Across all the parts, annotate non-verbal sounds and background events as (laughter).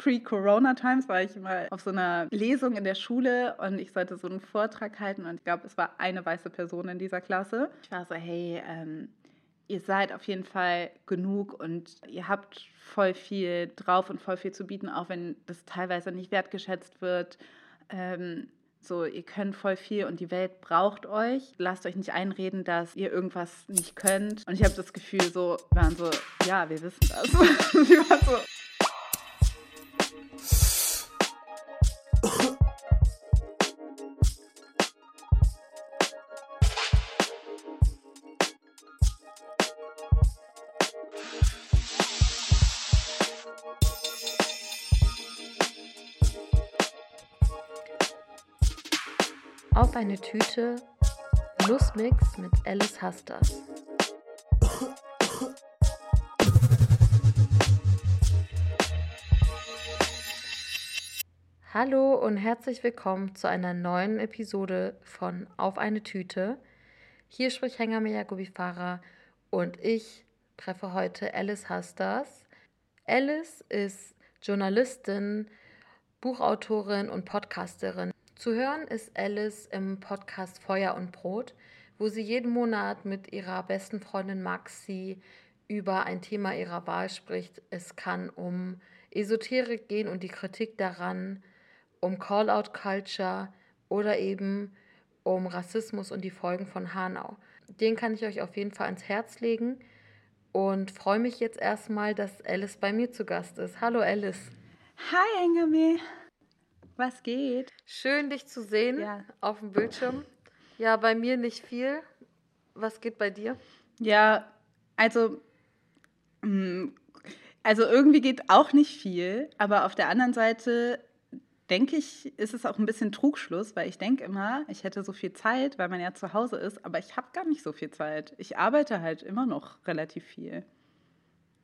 Pre-Corona-Times war ich mal auf so einer Lesung in der Schule und ich sollte so einen Vortrag halten und ich glaube, es war eine weiße Person in dieser Klasse. Ich war so, hey, ähm, ihr seid auf jeden Fall genug und ihr habt voll viel drauf und voll viel zu bieten, auch wenn das teilweise nicht wertgeschätzt wird. Ähm, so, ihr könnt voll viel und die Welt braucht euch. Lasst euch nicht einreden, dass ihr irgendwas nicht könnt. Und ich habe das Gefühl, so, wir waren so, ja, wir wissen das. (laughs) die waren so, Auf eine Tüte Nussmix mit Alice Hasters. Hallo und herzlich willkommen zu einer neuen Episode von Auf eine Tüte. Hier spricht Hengame Yakubifara und ich treffe heute Alice Hasters. Alice ist Journalistin, Buchautorin und Podcasterin. Zu hören ist Alice im Podcast Feuer und Brot, wo sie jeden Monat mit ihrer besten Freundin Maxi über ein Thema ihrer Wahl spricht. Es kann um Esoterik gehen und die Kritik daran, um Call-out-Culture oder eben um Rassismus und die Folgen von Hanau. Den kann ich euch auf jeden Fall ans Herz legen und freue mich jetzt erstmal, dass Alice bei mir zu Gast ist. Hallo Alice. Hi Engame. Was geht? Schön dich zu sehen ja. auf dem Bildschirm. Ja, bei mir nicht viel. Was geht bei dir? Ja, also mm, also irgendwie geht auch nicht viel, aber auf der anderen Seite denke ich, ist es auch ein bisschen Trugschluss, weil ich denke immer, ich hätte so viel Zeit, weil man ja zu Hause ist, aber ich habe gar nicht so viel Zeit. Ich arbeite halt immer noch relativ viel.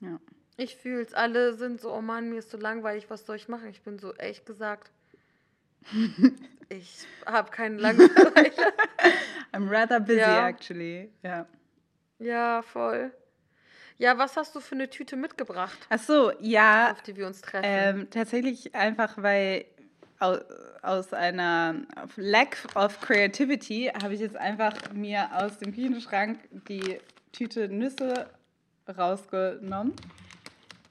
Ja. Ich fühle es. Alle sind so, oh Mann, mir ist so langweilig, was soll ich machen? Ich bin so, echt gesagt, ich habe keine Langeweile. (laughs) I'm rather busy, ja. actually. Ja. Ja, voll. Ja, was hast du für eine Tüte mitgebracht? Ach so, ja. Auf die wir uns treffen. Ähm, tatsächlich einfach, weil aus, aus einer Lack of Creativity habe ich jetzt einfach mir aus dem Küchenschrank die Tüte Nüsse rausgenommen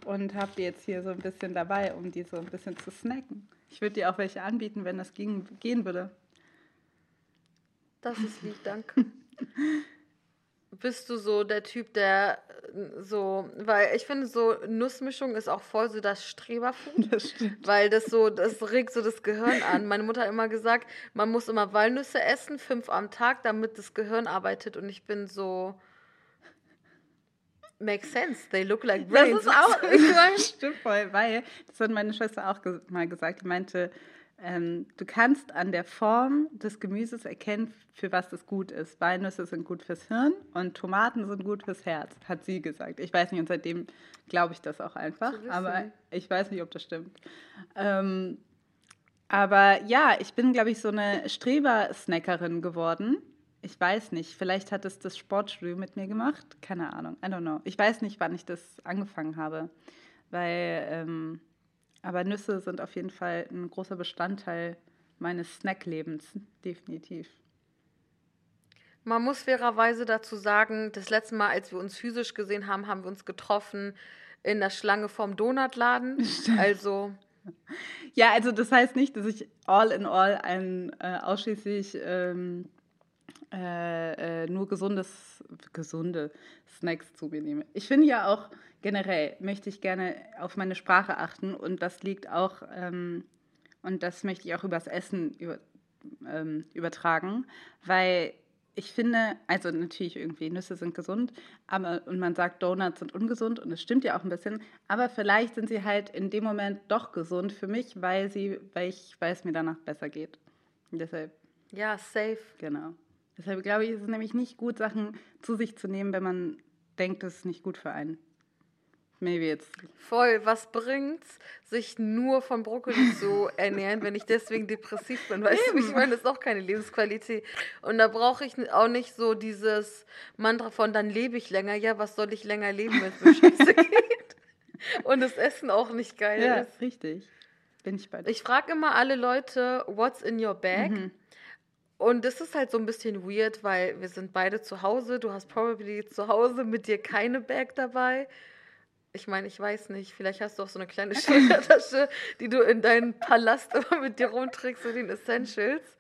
und habe die jetzt hier so ein bisschen dabei, um die so ein bisschen zu snacken. Ich würde dir auch welche anbieten, wenn das ging, gehen würde. Das ist lieb, danke. (laughs) Bist du so der Typ, der äh, so, weil ich finde, so Nussmischung ist auch voll so das Streberfood. Das stimmt. Weil das so, das regt so das Gehirn an. Meine Mutter hat immer gesagt, man muss immer Walnüsse essen, fünf am Tag, damit das Gehirn arbeitet. Und ich bin so, makes sense. They look like brains. Das ist auch, (laughs) stimmt voll, weil, das hat meine Schwester auch ge mal gesagt, die meinte, ähm, du kannst an der Form des Gemüses erkennen, für was das gut ist. Walnüsse sind gut fürs Hirn und Tomaten sind gut fürs Herz, hat sie gesagt. Ich weiß nicht, und seitdem glaube ich das auch einfach, aber ich weiß nicht, ob das stimmt. Ähm, aber ja, ich bin, glaube ich, so eine Streber-Snackerin geworden ich weiß nicht, vielleicht hat es das Sportstudio mit mir gemacht. Keine Ahnung, I don't know. Ich weiß nicht, wann ich das angefangen habe. Weil, ähm, aber Nüsse sind auf jeden Fall ein großer Bestandteil meines Snacklebens, definitiv. Man muss fairerweise dazu sagen, das letzte Mal, als wir uns physisch gesehen haben, haben wir uns getroffen in der Schlange vom Donutladen. (laughs) Stimmt. Also. Ja, also das heißt nicht, dass ich all in all ein äh, ausschließlich ähm, äh, äh, nur gesundes, gesunde Snacks zu mir nehme. Ich finde ja auch generell, möchte ich gerne auf meine Sprache achten und das liegt auch, ähm, und das möchte ich auch übers Essen über, ähm, übertragen, weil ich finde, also natürlich irgendwie Nüsse sind gesund, aber und man sagt Donuts sind ungesund und es stimmt ja auch ein bisschen, aber vielleicht sind sie halt in dem Moment doch gesund für mich, weil sie, weil ich, weil es mir danach besser geht. Und deshalb. Ja, safe. Genau. Deshalb glaube ich, ist es nämlich nicht gut, Sachen zu sich zu nehmen, wenn man denkt, es ist nicht gut für einen. Maybe jetzt. Voll, was bringt's, sich nur von Brokkoli (laughs) zu ernähren, wenn ich deswegen depressiv bin? Weißt Eben. du, ich meine, das ist auch keine Lebensqualität. Und da brauche ich auch nicht so dieses Mantra von, dann lebe ich länger. Ja, was soll ich länger leben, wenn es mir (laughs) scheiße geht? und das Essen auch nicht geil ja, ist. richtig. Bin ich bei dir. Ich frage immer alle Leute, what's in your bag? Mhm. Und das ist halt so ein bisschen weird, weil wir sind beide zu Hause. Du hast probably zu Hause mit dir keine Bag dabei. Ich meine, ich weiß nicht, vielleicht hast du auch so eine kleine (laughs) Schultertasche, die du in deinen Palast (laughs) immer mit dir rumträgst, so den Essentials.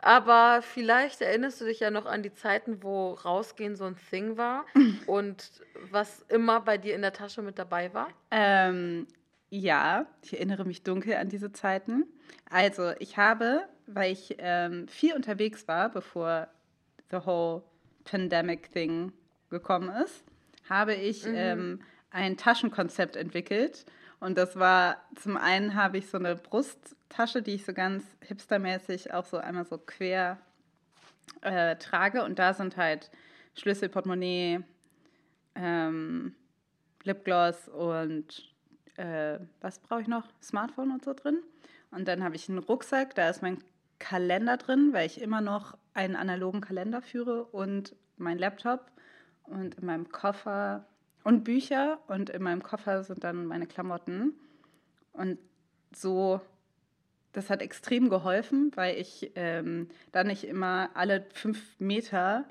Aber vielleicht erinnerst du dich ja noch an die Zeiten, wo rausgehen so ein Thing war (laughs) und was immer bei dir in der Tasche mit dabei war. Ähm, ja, ich erinnere mich dunkel an diese Zeiten. Also, ich habe, weil ich ähm, viel unterwegs war, bevor the whole pandemic thing gekommen ist, habe ich ähm, ein Taschenkonzept entwickelt. Und das war, zum einen habe ich so eine Brusttasche, die ich so ganz hipstermäßig auch so einmal so quer äh, trage. Und da sind halt Schlüssel, Portemonnaie, ähm, Lipgloss und äh, was brauche ich noch? Smartphone und so drin. Und dann habe ich einen Rucksack, da ist mein Kalender drin, weil ich immer noch einen analogen Kalender führe und mein Laptop und in meinem Koffer und Bücher und in meinem Koffer sind dann meine Klamotten. Und so, das hat extrem geholfen, weil ich ähm, dann nicht immer alle fünf Meter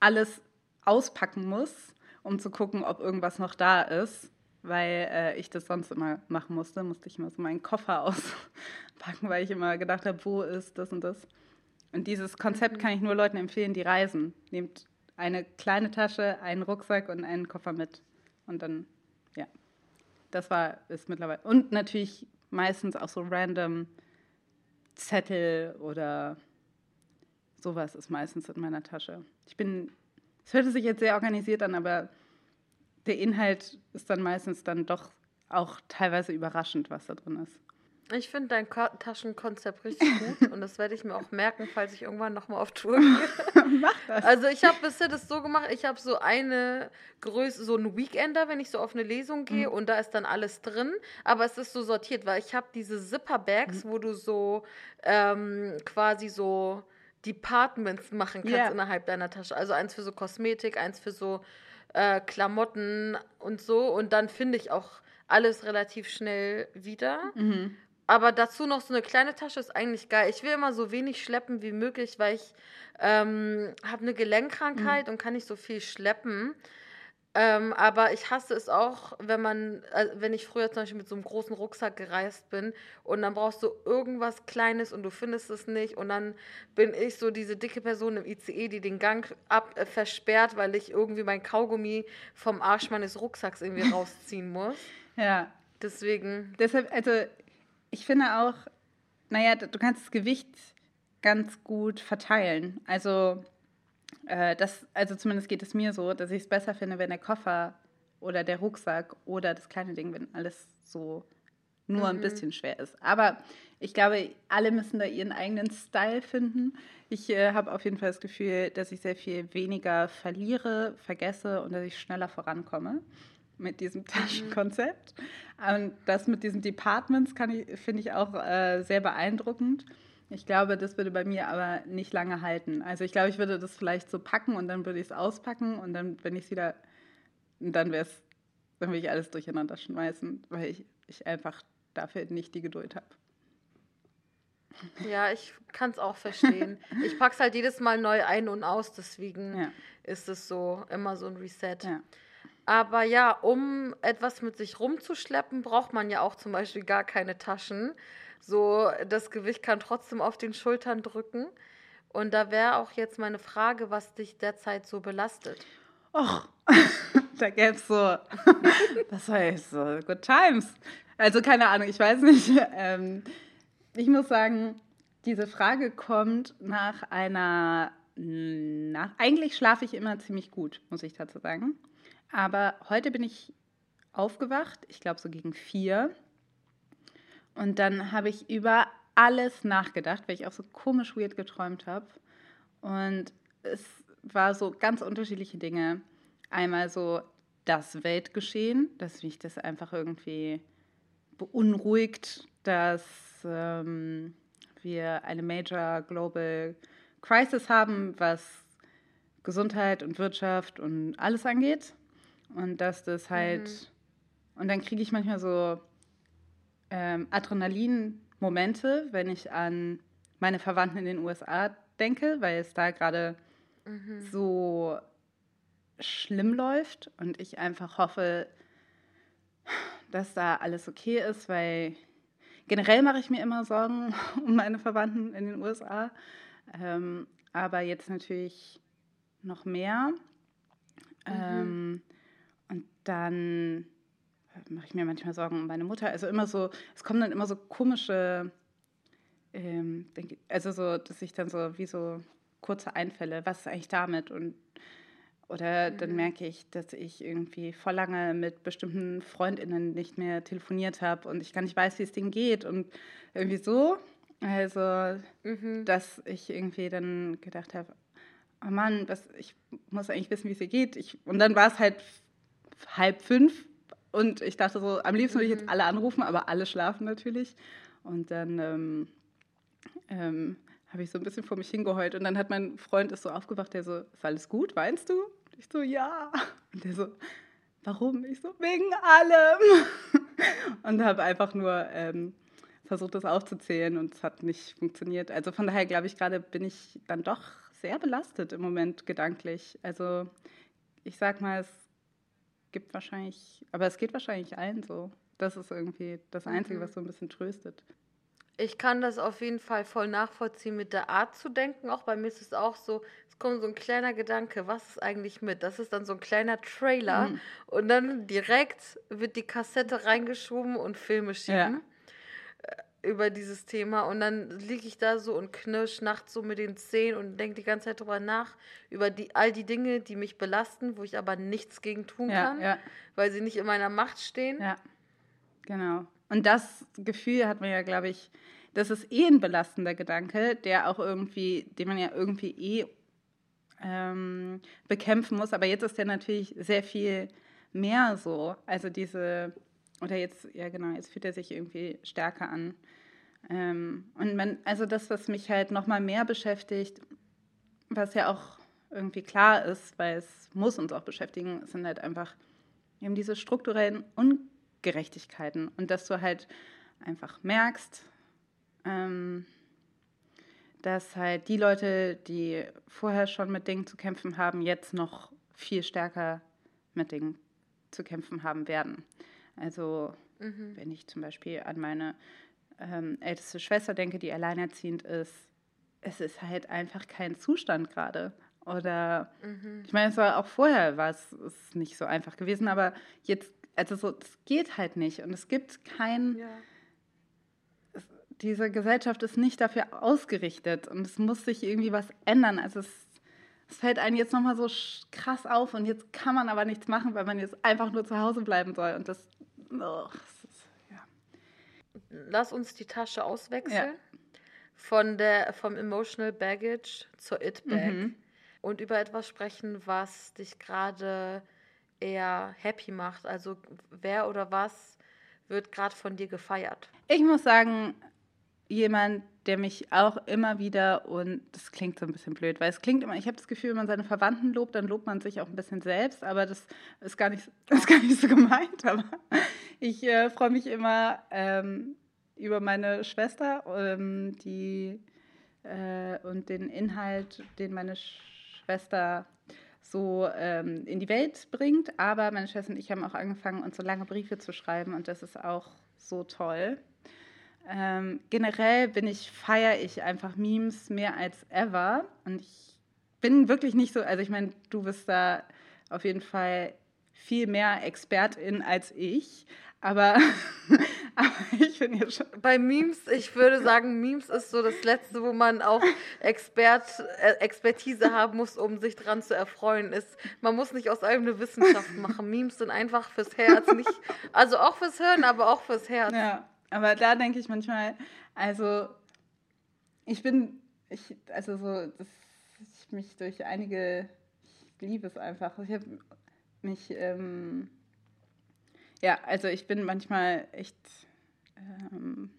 alles auspacken muss, um zu gucken, ob irgendwas noch da ist, weil äh, ich das sonst immer machen musste. Musste ich immer so meinen Koffer (laughs) auspacken, weil ich immer gedacht habe, wo ist das und das. Und dieses Konzept kann ich nur Leuten empfehlen, die reisen. Nehmt eine kleine Tasche, einen Rucksack und einen Koffer mit. Und dann, ja, das war es mittlerweile. Und natürlich meistens auch so random Zettel oder sowas ist meistens in meiner Tasche. Ich bin, es hörte sich jetzt sehr organisiert an, aber der Inhalt ist dann meistens dann doch auch teilweise überraschend, was da drin ist. Ich finde dein Ko Taschenkonzept richtig gut (laughs) und das werde ich mir auch merken, falls ich irgendwann nochmal auf Tour gehe. (laughs) Mach das. Also ich habe bisher das so gemacht, ich habe so eine Größe, so einen Weekender, wenn ich so auf eine Lesung gehe Mhm. und da ist dann alles drin, aber es ist so sortiert, weil ich habe diese Zipper-Bags, Mhm. wo du so ähm, quasi so Departments machen kannst Ja. innerhalb deiner Tasche. Also eins für so Kosmetik, eins für so äh, Klamotten und so und dann finde ich auch alles relativ schnell wieder. Mhm. Aber dazu noch so eine kleine Tasche ist eigentlich geil. Ich will immer so wenig schleppen wie möglich, weil ich ähm, habe eine Gelenkkrankheit und kann nicht so viel schleppen. Ähm, aber ich hasse es auch, wenn man, äh, wenn ich früher zum Beispiel mit so einem großen Rucksack gereist bin und dann brauchst du irgendwas Kleines und du findest es nicht und dann bin ich so diese dicke Person im ICE, die den Gang ab äh, versperrt, weil ich irgendwie mein Kaugummi vom Arsch meines Rucksacks irgendwie (laughs) rausziehen muss. Ja, Deswegen, deshalb, also ich finde auch, naja, du kannst das Gewicht ganz gut verteilen. Also, äh, das, also zumindest geht es mir so, dass ich es besser finde, wenn der Koffer oder der Rucksack oder das kleine Ding, wenn alles so nur ein bisschen schwer ist. Aber ich glaube, alle müssen da ihren eigenen Style finden. Ich äh, habe auf jeden Fall das Gefühl, dass ich sehr viel weniger verliere, vergesse und dass ich schneller vorankomme mit diesem (laughs) Taschenkonzept. Und das mit diesen Departments kann ich, finde ich auch äh, sehr beeindruckend. Ich glaube, das würde bei mir aber nicht lange halten. Also ich glaube, ich würde das vielleicht so packen und dann würde ich es auspacken und dann, wenn ich es wieder, dann wäre es, dann würde ich alles durcheinander schmeißen, weil ich, ich einfach dafür nicht die Geduld habe. Ja, ich kann es auch verstehen. (laughs) Ich pack's halt jedes Mal neu ein und aus, deswegen Ja. ist es so immer so ein Reset. Ja. Aber ja, um etwas mit sich rumzuschleppen, braucht man ja auch zum Beispiel gar keine Taschen. So, das Gewicht kann trotzdem auf den Schultern drücken. Und da wäre auch jetzt meine Frage, was dich derzeit so belastet. Och, (laughs) da gäbe es so, (laughs) was heißt so, good times. Also keine Ahnung, ich weiß nicht. (laughs) Ähm, ich muss sagen, diese Frage kommt nach einer, nach, eigentlich schlafe ich immer ziemlich gut, muss ich dazu sagen. Aber heute bin ich aufgewacht, ich glaube so gegen vier. Und dann habe ich über alles nachgedacht, weil ich auch so komisch weird geträumt habe. Und es war so ganz unterschiedliche Dinge. Einmal so das Weltgeschehen, dass mich das einfach irgendwie beunruhigt, dass ähm, wir eine Major Global Crisis haben, was Gesundheit und Wirtschaft und alles angeht. Und dass das halt Und dann kriege ich manchmal so ähm, Adrenalin-Momente, wenn ich an meine Verwandten in den USA denke, weil es da gerade mhm. so schlimm läuft und ich einfach hoffe, dass da alles okay ist, weil generell mache ich mir immer Sorgen (laughs) um meine Verwandten in den USA, ähm, aber jetzt natürlich noch mehr. Mhm. Ähm, und dann mache ich mir manchmal Sorgen um meine Mutter. Also immer so, es kommen dann immer so komische, ähm, also so, dass ich dann so wie so kurze Einfälle, was ist eigentlich damit? Und oder dann mhm. merke ich, dass ich irgendwie vor lange mit bestimmten FreundInnen nicht mehr telefoniert habe und ich gar nicht weiß, wie es denen geht. Und irgendwie so. Also, mhm. dass ich irgendwie dann gedacht habe, oh Mann, was, ich muss eigentlich wissen, wie es ihr geht. Ich, und dann war es halt halb fünf und ich dachte so, am liebsten würde ich jetzt mhm. alle anrufen, aber alle schlafen natürlich. Und dann ähm, ähm, habe ich so ein bisschen vor mich hingeheult. Und dann hat mein Freund ist so aufgewacht, der so, ist alles gut, weinst du? Und ich so, ja. Und der so, warum? Ich so, wegen allem. (laughs) Und habe einfach nur ähm, versucht, das aufzuzählen und es hat nicht funktioniert. Also von daher glaube ich, gerade bin ich dann doch sehr belastet im Moment gedanklich. Also ich sag mal, es gibt wahrscheinlich, aber es geht wahrscheinlich allen so. Das ist irgendwie das Einzige, mhm. was so ein bisschen tröstet. Ich kann das auf jeden Fall voll nachvollziehen mit der Art zu denken. Auch bei mir ist es auch so, es kommt so ein kleiner Gedanke, was ist eigentlich mit? Das ist dann so ein kleiner Trailer mhm. und dann direkt wird die Kassette reingeschoben und Filme schieben. Ja über dieses Thema und dann liege ich da so und knirsch nachts so mit den Zehen und denke die ganze Zeit drüber nach, über die, all die Dinge, die mich belasten, wo ich aber nichts gegen tun ja, kann, ja. weil sie nicht in meiner Macht stehen. Ja, genau. Und das Gefühl hat man ja, glaube ich, das ist eh ein belastender Gedanke, der auch irgendwie, den man ja irgendwie eh ähm, bekämpfen muss. Aber jetzt ist der natürlich sehr viel mehr so. Also diese oder jetzt, ja genau, jetzt fühlt er sich irgendwie stärker an. Ähm, und man, also das, was mich halt nochmal mehr beschäftigt, was ja auch irgendwie klar ist, weil es muss uns auch beschäftigen, sind halt einfach eben diese strukturellen Ungerechtigkeiten. Und dass du halt einfach merkst, ähm, dass halt die Leute, die vorher schon mit Dingen zu kämpfen haben, jetzt noch viel stärker mit Dingen zu kämpfen haben werden. Also mhm. wenn ich zum Beispiel an meine ähm, älteste Schwester denke, die alleinerziehend ist, es ist halt einfach kein Zustand gerade. Oder mhm. ich meine, es war auch vorher war es ist nicht so einfach gewesen, aber jetzt, also so, es geht halt nicht. Und es gibt kein. Ja. Es, diese Gesellschaft ist nicht dafür ausgerichtet und es muss sich irgendwie was ändern. Also es, es fällt einem jetzt nochmal so krass auf und jetzt kann man aber nichts machen, weil man jetzt einfach nur zu Hause bleiben soll. Und das Oh, ist, ja. Lass uns die Tasche auswechseln. Ja. Von der, vom Emotional Baggage zur It Bag. Mhm. Und über etwas sprechen, was dich gerade eher happy macht. Also wer oder was wird gerade von dir gefeiert? Ich muss sagen, jemand, der mich auch immer wieder, und das klingt so ein bisschen blöd, weil es klingt immer, ich habe das Gefühl, wenn man seine Verwandten lobt, dann lobt man sich auch ein bisschen selbst, aber das ist gar nicht, (laughs) ist gar nicht so gemeint. Aber ich äh, freue mich immer ähm, über meine Schwester, ähm, die äh, und den Inhalt, den meine Schwester so ähm, in die Welt bringt. Aber meine Schwester und ich haben auch angefangen, uns so lange Briefe zu schreiben und das ist auch so toll. Ähm, generell bin ich, feiere ich einfach Memes mehr als ever. Und ich bin wirklich nicht so, also ich meine, du bist da auf jeden Fall viel mehr Expertin als ich. Aber, (laughs) aber ich bin ja schon. Bei Memes, ich würde sagen, Memes ist so das Letzte, wo man auch Expert, äh, Expertise haben muss, um sich dran zu erfreuen. Ist, man muss nicht aus allem eine Wissenschaft machen. Memes sind einfach fürs Herz, nicht, also auch fürs Hirn, aber auch fürs Herz. Ja. Aber da denke ich manchmal, also ich bin, ich, also so, dass ich mich durch einige, ich liebe es einfach. Ich habe mich, ähm, ja, also ich bin manchmal echt, ähm,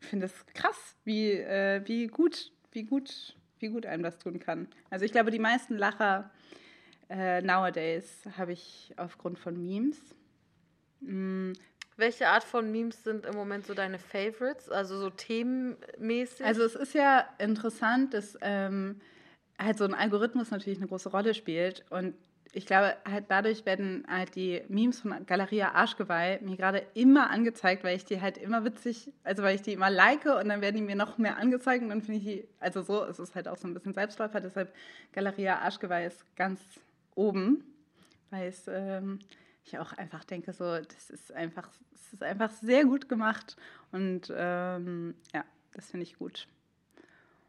ich finde es krass, wie, äh, wie gut, wie gut, wie gut einem das tun kann. Also ich glaube, die meisten Lacher äh, nowadays habe ich aufgrund von Memes. Welche Art von Memes sind im Moment so deine Favorites? Also so themenmäßig? Also es ist ja interessant, dass ähm, halt so ein Algorithmus natürlich eine große Rolle spielt. Und ich glaube, halt dadurch werden halt die Memes von Galeria Arschgeweih mir gerade immer angezeigt, weil ich die halt immer witzig, also weil ich die immer like und dann werden die mir noch mehr angezeigt und dann finde ich die, also so, es ist halt auch so ein bisschen Selbstläufer, deshalb Galeria Arschgeweih ist ganz oben, weil es ähm, ich auch einfach denke, so, das ist einfach, das ist einfach sehr gut gemacht und ähm, ja, das finde ich gut.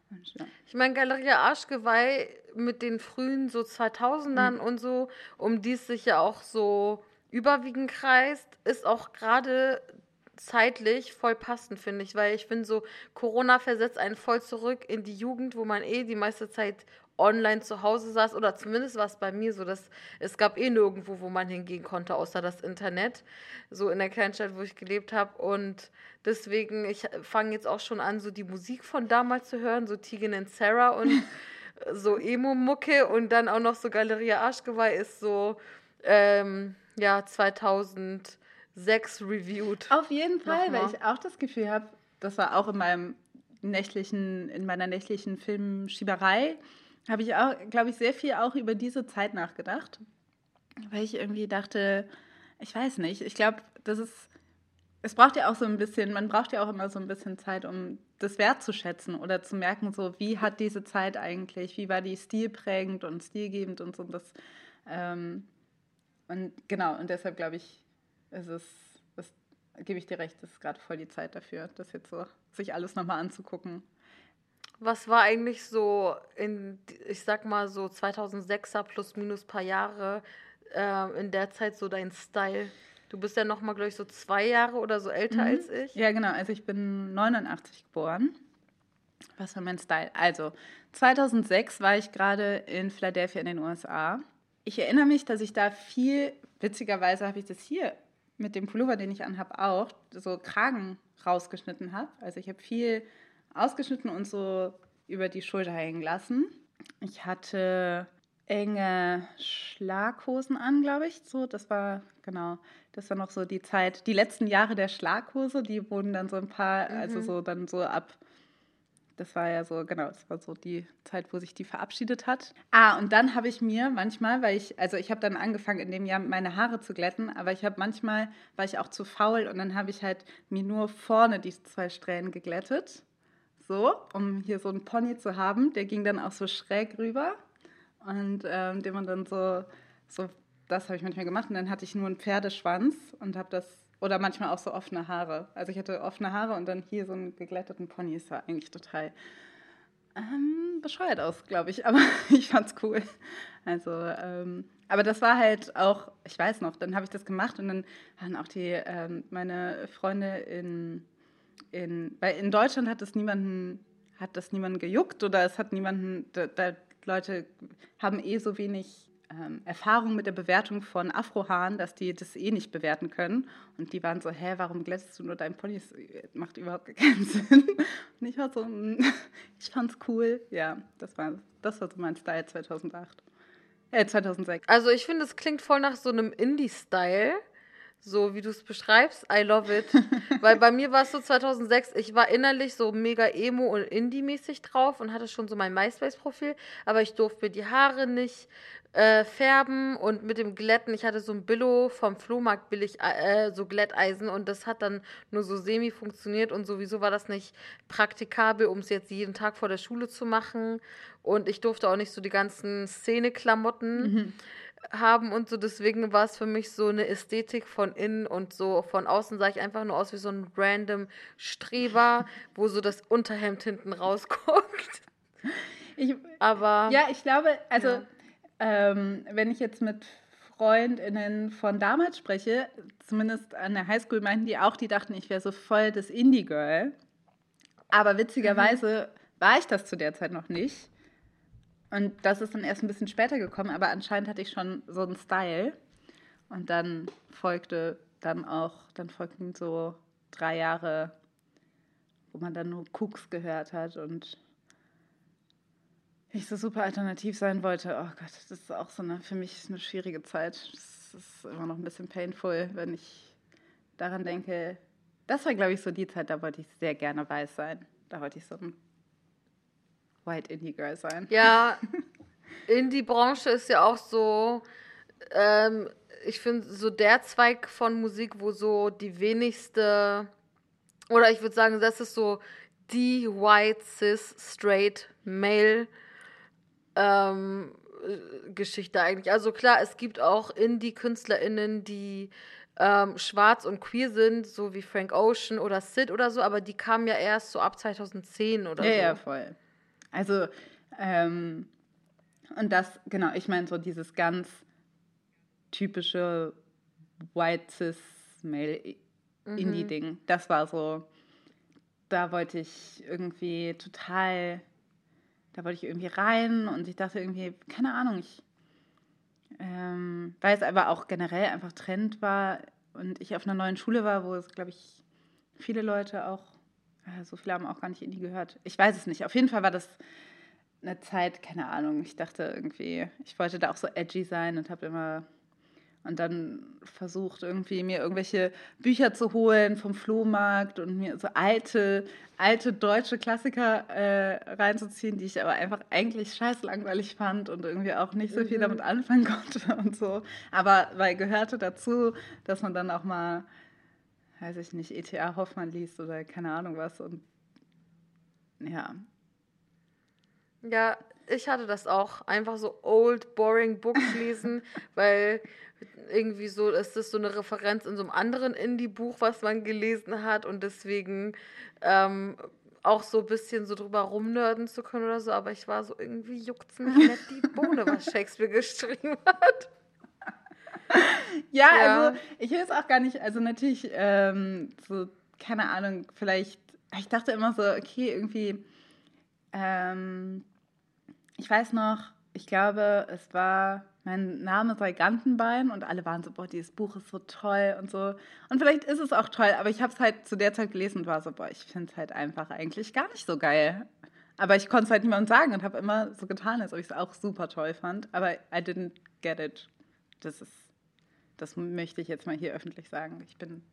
Und, ja. Ich meine, Galeria Arschgeweih mit den frühen so 2000ern Mhm. und so, um die es sich ja auch so überwiegend kreist, ist auch gerade zeitlich voll passend, finde ich, weil ich finde so, Corona versetzt einen voll zurück in die Jugend, wo man eh die meiste Zeit online zu Hause saß oder zumindest war es bei mir so, dass es gab eh nirgendwo, wo man hingehen konnte, außer das Internet, so in der Kleinstadt, wo ich gelebt habe und deswegen, ich fange jetzt auch schon an, so die Musik von damals zu hören, so Tegan and Sarah und (laughs) so Emo-Mucke und dann auch noch so Galeria Arschgeweih ist so, ähm, ja, 2006 reviewed. Auf jeden Fall, Nochmal. weil ich auch das Gefühl habe, das war auch in meinem nächtlichen, in meiner nächtlichen Filmschieberei, habe ich auch, glaube ich, sehr viel auch über diese Zeit nachgedacht. Weil ich irgendwie dachte, ich weiß nicht, ich glaube, das ist, es braucht ja auch so ein bisschen, man braucht ja auch immer so ein bisschen Zeit, um das wertzuschätzen oder zu merken, so, wie hat diese Zeit eigentlich, wie war die stilprägend und stilgebend und so. Und das, ähm, und genau, und deshalb glaube ich, ist es, das gebe ich dir recht, das ist gerade voll die Zeit dafür, das jetzt so, sich alles nochmal anzugucken. Was war eigentlich so in, ich sag mal so 2006er plus minus paar Jahre äh, in der Zeit so dein Style? Du bist ja noch mal, glaube ich, so zwei Jahre oder so älter Mhm. als ich. Ja, genau. Also ich bin 89 geboren. Was war mein Style? Also 2006 war ich gerade in Philadelphia in den USA. Ich erinnere mich, dass ich da viel, witzigerweise habe ich das hier mit dem Pullover, den ich anhabe, auch so Kragen rausgeschnitten habe. Also ich habe viel ausgeschnitten und so über die Schulter hängen lassen. Ich hatte enge Schlaghosen an, glaube ich. So, das war genau, das war noch so die Zeit, die letzten Jahre der Schlaghose, die wurden dann so ein paar, also Mhm. so dann so ab. Das war ja so, genau, das war so die Zeit, wo sich die verabschiedet hat. Ah, und dann habe ich mir manchmal, weil ich, also ich habe dann angefangen in dem Jahr meine Haare zu glätten, aber ich habe manchmal, war ich auch zu faul und dann habe ich halt mir nur vorne die zwei Strähnen geglättet. So, um hier so einen Pony zu haben. Der ging dann auch so schräg rüber. Und ähm, den man dann so, so das habe ich manchmal gemacht. Und dann hatte ich nur einen Pferdeschwanz und habe das, oder manchmal auch so offene Haare. Also ich hatte offene Haare und dann hier so einen geglätteten Pony. Das sah eigentlich total ähm, bescheuert aus, glaube ich. Aber (laughs) ich fand's cool. Also, ähm, aber das war halt auch, ich weiß noch, dann habe ich das gemacht und dann waren auch die, ähm, meine Freunde in, in, weil in Deutschland hat es niemanden, hat das niemanden gejuckt oder es hat niemanden, da, da Leute haben eh so wenig ähm, Erfahrung mit der Bewertung von Afrohaaren, dass die das eh nicht bewerten können. Und die waren so, hä, warum glättest du nur deinen Pony? Macht überhaupt keinen (laughs) Sinn. Und ich war so, mm, (laughs) ich fand's cool. Ja, das war, das war so mein Style 2008. Äh, 2006. Also ich finde, es klingt voll nach so einem Indie-Style. So wie du es beschreibst, I love it. (laughs) Weil bei mir war es so 2006, ich war innerlich so mega emo und indie-mäßig drauf und hatte schon so mein MySpace-Profil, aber ich durfte mir die Haare nicht äh, färben und mit dem Glätten, ich hatte so ein Billo vom Flohmarkt billig, äh, so Glätteisen und das hat dann nur so semi funktioniert und sowieso war das nicht praktikabel, um es jetzt jeden Tag vor der Schule zu machen und ich durfte auch nicht so die ganzen Szene-Klamotten Mhm. Haben und so. Deswegen war es für mich so eine Ästhetik von innen und so von außen sah ich einfach nur aus wie so ein random Streber, wo so das Unterhemd hinten rausguckt. Ich, Aber Ja, ich glaube, also Ja. ähm, wenn ich jetzt mit FreundInnen von damals spreche, zumindest an der Highschool meinten die auch, die dachten, ich wäre so voll das Indie-Girl. Aber witzigerweise war ich das zu der Zeit noch nicht. Und das ist dann erst ein bisschen später gekommen, aber anscheinend hatte ich schon so einen Style. Und dann folgte dann auch, dann folgten so drei Jahre, wo man dann nur Cooks gehört hat und ich so super alternativ sein wollte. Oh Gott, das ist auch so eine, für mich eine schwierige Zeit. Das ist immer noch ein bisschen painful, wenn ich daran denke, das war, glaube ich, so die Zeit, da wollte ich sehr gerne weiß sein. Da wollte ich so ein White Indie Girl sein. Ja, (laughs) Indie-Branche ist ja auch so, ähm, ich finde, so der Zweig von Musik, wo so die wenigste, oder ich würde sagen, das ist so die White, Cis, Straight, Male ähm, Geschichte eigentlich. Also klar, es gibt auch Indie-KünstlerInnen, die ähm, schwarz und queer sind, so wie Frank Ocean oder Sid oder so, aber die kamen ja erst so ab 2010 oder ja, so. Ja, voll. Also, ähm, und das, genau, ich meine so dieses ganz typische White Cis Male mhm. Indie-Ding. Das war so, da wollte ich irgendwie total, da wollte ich irgendwie rein und ich dachte irgendwie, keine Ahnung, ich, ähm, weil es aber auch generell einfach Trend war und ich auf einer neuen Schule war, wo es, glaube ich, viele Leute auch, so viele haben auch gar nicht Indie gehört. Ich weiß es nicht. Auf jeden Fall war das eine Zeit, keine Ahnung, ich dachte irgendwie, ich wollte da auch so edgy sein und habe immer und dann versucht irgendwie mir irgendwelche Bücher zu holen vom Flohmarkt und mir so alte, alte deutsche Klassiker äh, reinzuziehen, die ich aber einfach eigentlich scheiß langweilig fand und irgendwie auch nicht so viel mhm. damit anfangen (laughs) konnte und so. Aber weil gehörte dazu, dass man dann auch mal, weiß ich nicht, E.T.A. Hoffmann liest oder keine Ahnung was und ja, ja, ich hatte das auch. Einfach so old, boring Books lesen, (laughs) weil irgendwie so ist das so eine Referenz in so einem anderen Indie-Buch, was man gelesen hat und deswegen ähm, auch so ein bisschen so drüber rumnörden zu können oder so, aber ich war so irgendwie juckt's mich nicht die Bohne, was (laughs) Shakespeare geschrieben hat. Ja, ja, also ich will es auch gar nicht, also natürlich ähm, so, keine Ahnung, vielleicht, ich dachte immer so, okay, irgendwie ähm, ich weiß noch, ich glaube, es war, mein Name sei Gantenbein und alle waren so, boah, dieses Buch ist so toll und so. Und vielleicht ist es auch toll, aber ich habe es halt zu der Zeit gelesen und war so, boah, ich finde es halt einfach eigentlich gar nicht so geil. Aber ich konnte es halt niemandem sagen und habe immer so getan, als ob ich es auch super toll fand. Aber I didn't get it. Das ist, das möchte ich jetzt mal hier öffentlich sagen. Ich bin,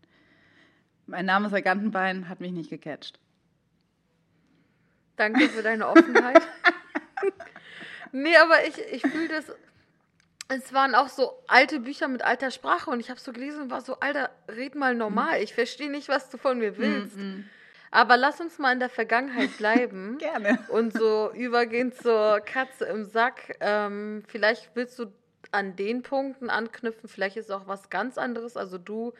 mein Name sei Gantenbein hat mich nicht gecatcht. Danke für deine Offenheit. (laughs) nee, aber ich, ich fühle das. Es waren auch so alte Bücher mit alter Sprache und ich habe so gelesen und war so, Alter, red mal normal. Ich verstehe nicht, was du von mir willst. Mm -mm. Aber lass uns mal in der Vergangenheit (laughs) bleiben. Gerne. Und so übergehen zur Katze im Sack. Ähm, vielleicht willst du an den Punkten anknüpfen. Vielleicht ist auch was ganz anderes. Also du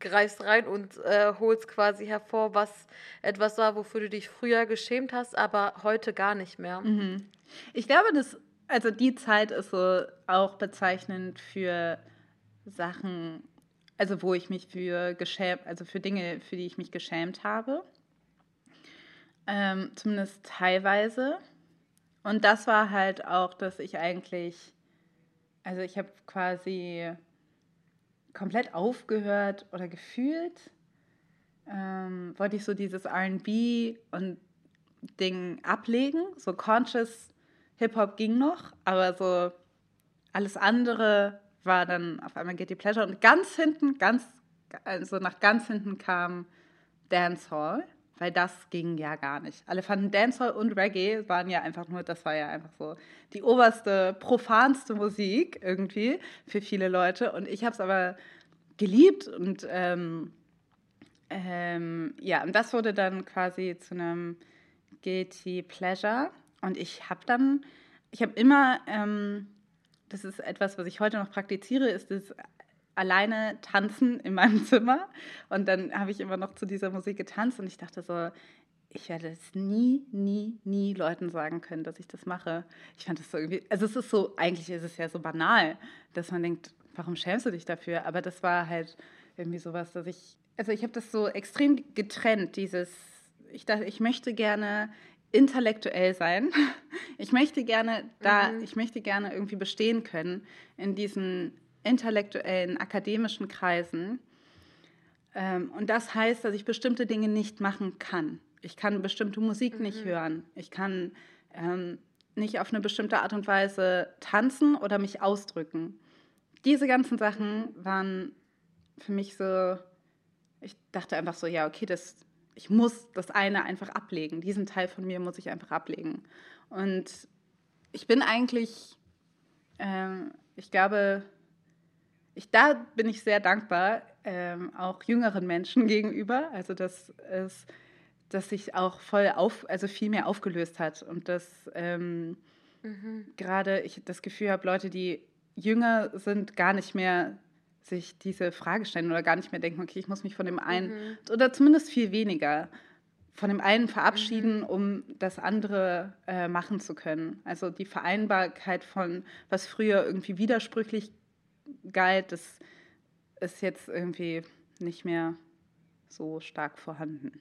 greifst rein und äh, holst quasi hervor, was etwas war, wofür du dich früher geschämt hast, aber heute gar nicht mehr. Mhm. Ich glaube, dass, also die Zeit ist so auch bezeichnend für Sachen, also wo ich mich für geschämt, also für Dinge, für die ich mich geschämt habe. Ähm, zumindest teilweise. Und das war halt auch, dass ich eigentlich, also ich habe quasi komplett aufgehört oder gefühlt, ähm, wollte ich so dieses RB und Ding ablegen. So conscious Hip-Hop ging noch, aber so alles andere war dann auf einmal Getty Pleasure. Und ganz hinten, ganz, also nach ganz hinten kam Dancehall, weil das ging ja gar nicht. Alle fanden Dancehall und Reggae waren ja einfach nur, das war ja einfach so die oberste, profanste Musik irgendwie für viele Leute. Und ich habe es aber geliebt und ähm, ähm, ja, und das wurde dann quasi zu einem Guilty Pleasure. Und ich habe dann, ich habe immer, ähm, das ist etwas, was ich heute noch praktiziere, ist das alleine tanzen in meinem Zimmer. Und dann habe ich immer noch zu dieser Musik getanzt und ich dachte so, ich werde es nie, nie, nie Leuten sagen können, dass ich das mache. Ich fand das so irgendwie, also es ist so, eigentlich ist es ja so banal, dass man denkt, warum schämst du dich dafür? Aber das war halt irgendwie sowas, dass ich, also ich habe das so extrem getrennt, dieses, ich dachte, ich möchte gerne intellektuell sein. (laughs) Ich möchte gerne da, mhm. ich möchte gerne irgendwie bestehen können in diesen intellektuellen, akademischen Kreisen. Ähm, und das heißt, dass ich bestimmte Dinge nicht machen kann. Ich kann bestimmte Musik mhm. nicht hören. Ich kann ähm, nicht auf eine bestimmte Art und Weise tanzen oder mich ausdrücken. Diese ganzen Sachen waren für mich so ich dachte einfach so, ja, okay, das, ich muss das eine einfach ablegen. Diesen Teil von mir muss ich einfach ablegen. Und ich bin eigentlich, äh, ich glaube, ich, da bin ich sehr dankbar, ähm, auch jüngeren Menschen (laughs) gegenüber. Also, dass es dass sich auch voll auf, also viel mehr aufgelöst hat und dass ähm, mhm. gerade ich das Gefühl habe, Leute, die jünger sind, gar nicht mehr sich diese Frage stellen oder gar nicht mehr denken, okay, ich muss mich von dem einen mhm. oder zumindest viel weniger von dem einen verabschieden, mhm. um das andere äh, machen zu können. Also die Vereinbarkeit von, was früher irgendwie widersprüchlich galt, das ist jetzt irgendwie nicht mehr so stark vorhanden.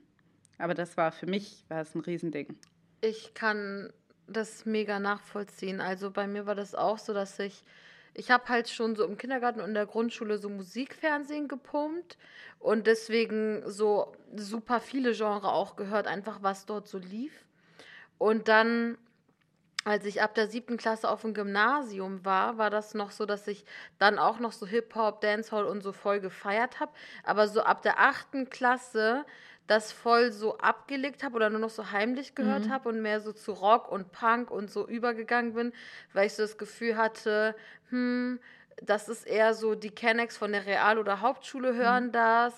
Aber das war für mich war es ein Riesending. Ich kann das mega nachvollziehen. Also bei mir war das auch so, dass ich ich habe halt schon so im Kindergarten und in der Grundschule so Musikfernsehen gepumpt und deswegen so super viele Genre auch gehört, einfach was dort so lief. Und dann, als ich ab der siebten Klasse auf dem Gymnasium war, war das noch so, dass ich dann auch noch so Hip-Hop, Dancehall und so voll gefeiert habe. Aber so ab der achten Klasse das voll so abgelegt habe oder nur noch so heimlich gehört mhm. habe und mehr so zu Rock und Punk und so übergegangen bin, weil ich so das Gefühl hatte, hm, das ist eher so die Kennex von der Real- oder Hauptschule hören mhm. das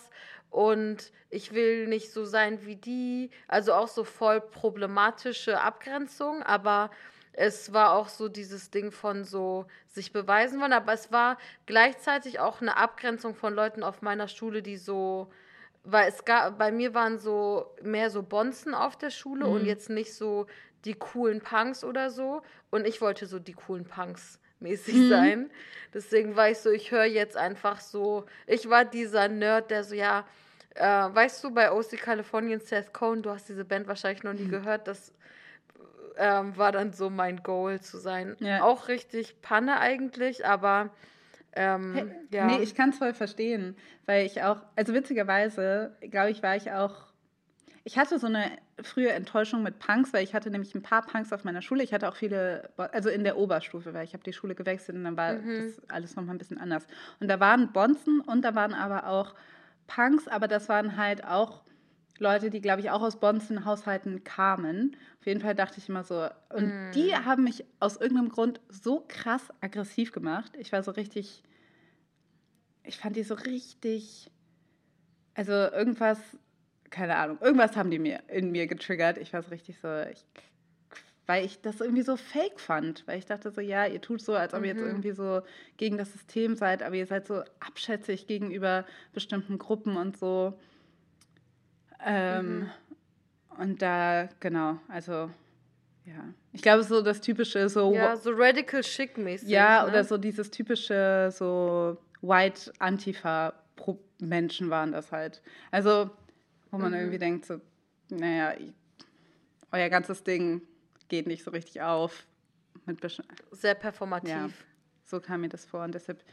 und ich will nicht so sein wie die. Also auch so voll problematische Abgrenzung, aber es war auch so dieses Ding von so sich beweisen wollen, aber es war gleichzeitig auch eine Abgrenzung von Leuten auf meiner Schule, die so weil es gab, bei mir waren so mehr so Bonzen auf der Schule mhm. und jetzt nicht so die coolen Punks oder so. Und ich wollte so die coolen Punks mäßig mhm. sein. Deswegen war ich so, ich höre jetzt einfach so, ich war dieser Nerd, der so, ja, äh, weißt du, bei OC Californian Seth Cohn, du hast diese Band wahrscheinlich noch nie mhm. gehört, das ähm, war dann so mein Goal zu sein. Ja. Auch richtig Panne eigentlich, aber ähm, hey, ja. Nee, ich kann es voll verstehen, weil ich auch, also witzigerweise, glaube ich, war ich auch, ich hatte so eine frühe Enttäuschung mit Punks, weil ich hatte nämlich ein paar Punks auf meiner Schule. Ich hatte auch viele, also in der Oberstufe, weil ich habe die Schule gewechselt und dann war mhm. das alles nochmal ein bisschen anders. Und da waren Bonzen und da waren aber auch Punks, aber das waren halt auch Leute, die, glaube ich, auch aus Bonzen-Haushalten kamen. Auf jeden Fall dachte ich immer so. Und mm. die haben mich aus irgendeinem Grund so krass aggressiv gemacht. Ich war so richtig. Ich fand die so richtig. Also irgendwas, keine Ahnung, irgendwas haben die mir in mir getriggert. Ich war so richtig so. Ich, weil ich das irgendwie so fake fand. Weil ich dachte so, ja, ihr tut so, als ob ihr jetzt mhm. irgendwie so gegen das System seid, aber ihr seid so abschätzig gegenüber bestimmten Gruppen und so. Ähm, mhm. Und da, genau, also ja. Ich glaube, so das typische, so. Ja, so radical chic mäßig. Ja, ne? oder so dieses typische, so White Antifa-Menschen waren das halt. Also, wo man mhm. irgendwie denkt, so, naja, euer ganzes Ding geht nicht so richtig auf. Mit Sehr performativ. Ja, so kam mir das vor. Und deshalb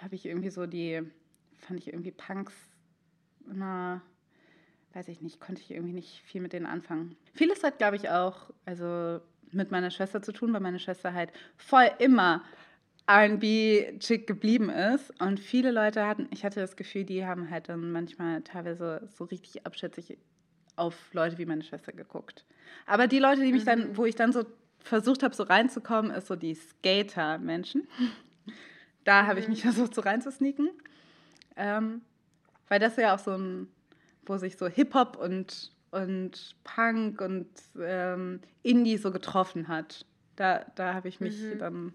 habe ich irgendwie so die, fand ich irgendwie Punks immer weiß ich nicht, konnte ich irgendwie nicht viel mit denen anfangen. Vieles hat, glaube ich, auch also mit meiner Schwester zu tun, weil meine Schwester halt voll immer RB-Chick geblieben ist. Und viele Leute hatten, ich hatte das Gefühl, die haben halt dann manchmal teilweise so richtig abschätzig auf Leute wie meine Schwester geguckt. Aber die Leute, die mich dann, mhm. wo ich dann so versucht habe, so reinzukommen, ist so die Skater-Menschen. Da habe ich mhm. mich versucht, so reinzusneaken. Ähm, weil das ja auch so ein wo sich so Hip-Hop und, und Punk und ähm, Indie so getroffen hat. Da, da habe ich mich mhm. dann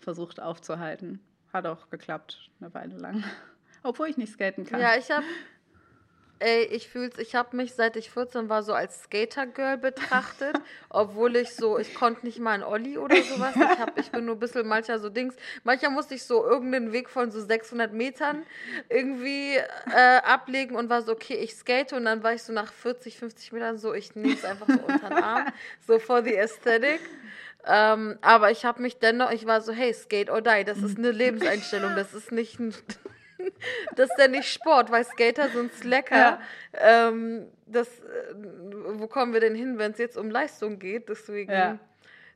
versucht aufzuhalten. Hat auch geklappt, eine Weile lang. (laughs) Obwohl ich nicht skaten kann. Ja, ich habe Ey, ich fühl's, ich habe mich seit ich 14 war so als Skater-Girl betrachtet, (laughs) obwohl ich so, ich konnte nicht mal ein Olli oder sowas. Ich, hab, ich bin nur ein bisschen mancher so Dings. Manchmal musste ich so irgendeinen Weg von so 600 Metern irgendwie äh, ablegen und war so, okay, ich skate und dann war ich so nach 40, 50 Metern so, ich nehme es einfach so unter den Arm, (laughs) so for the aesthetic. Ähm, aber ich habe mich dennoch, ich war so, hey, skate or die, das ist eine Lebenseinstellung, das ist nicht ein das ist ja nicht Sport, weil Skater sind Slacker. Ja. Ähm, das, äh, wo kommen wir denn hin, wenn es jetzt um Leistung geht? Deswegen, ja.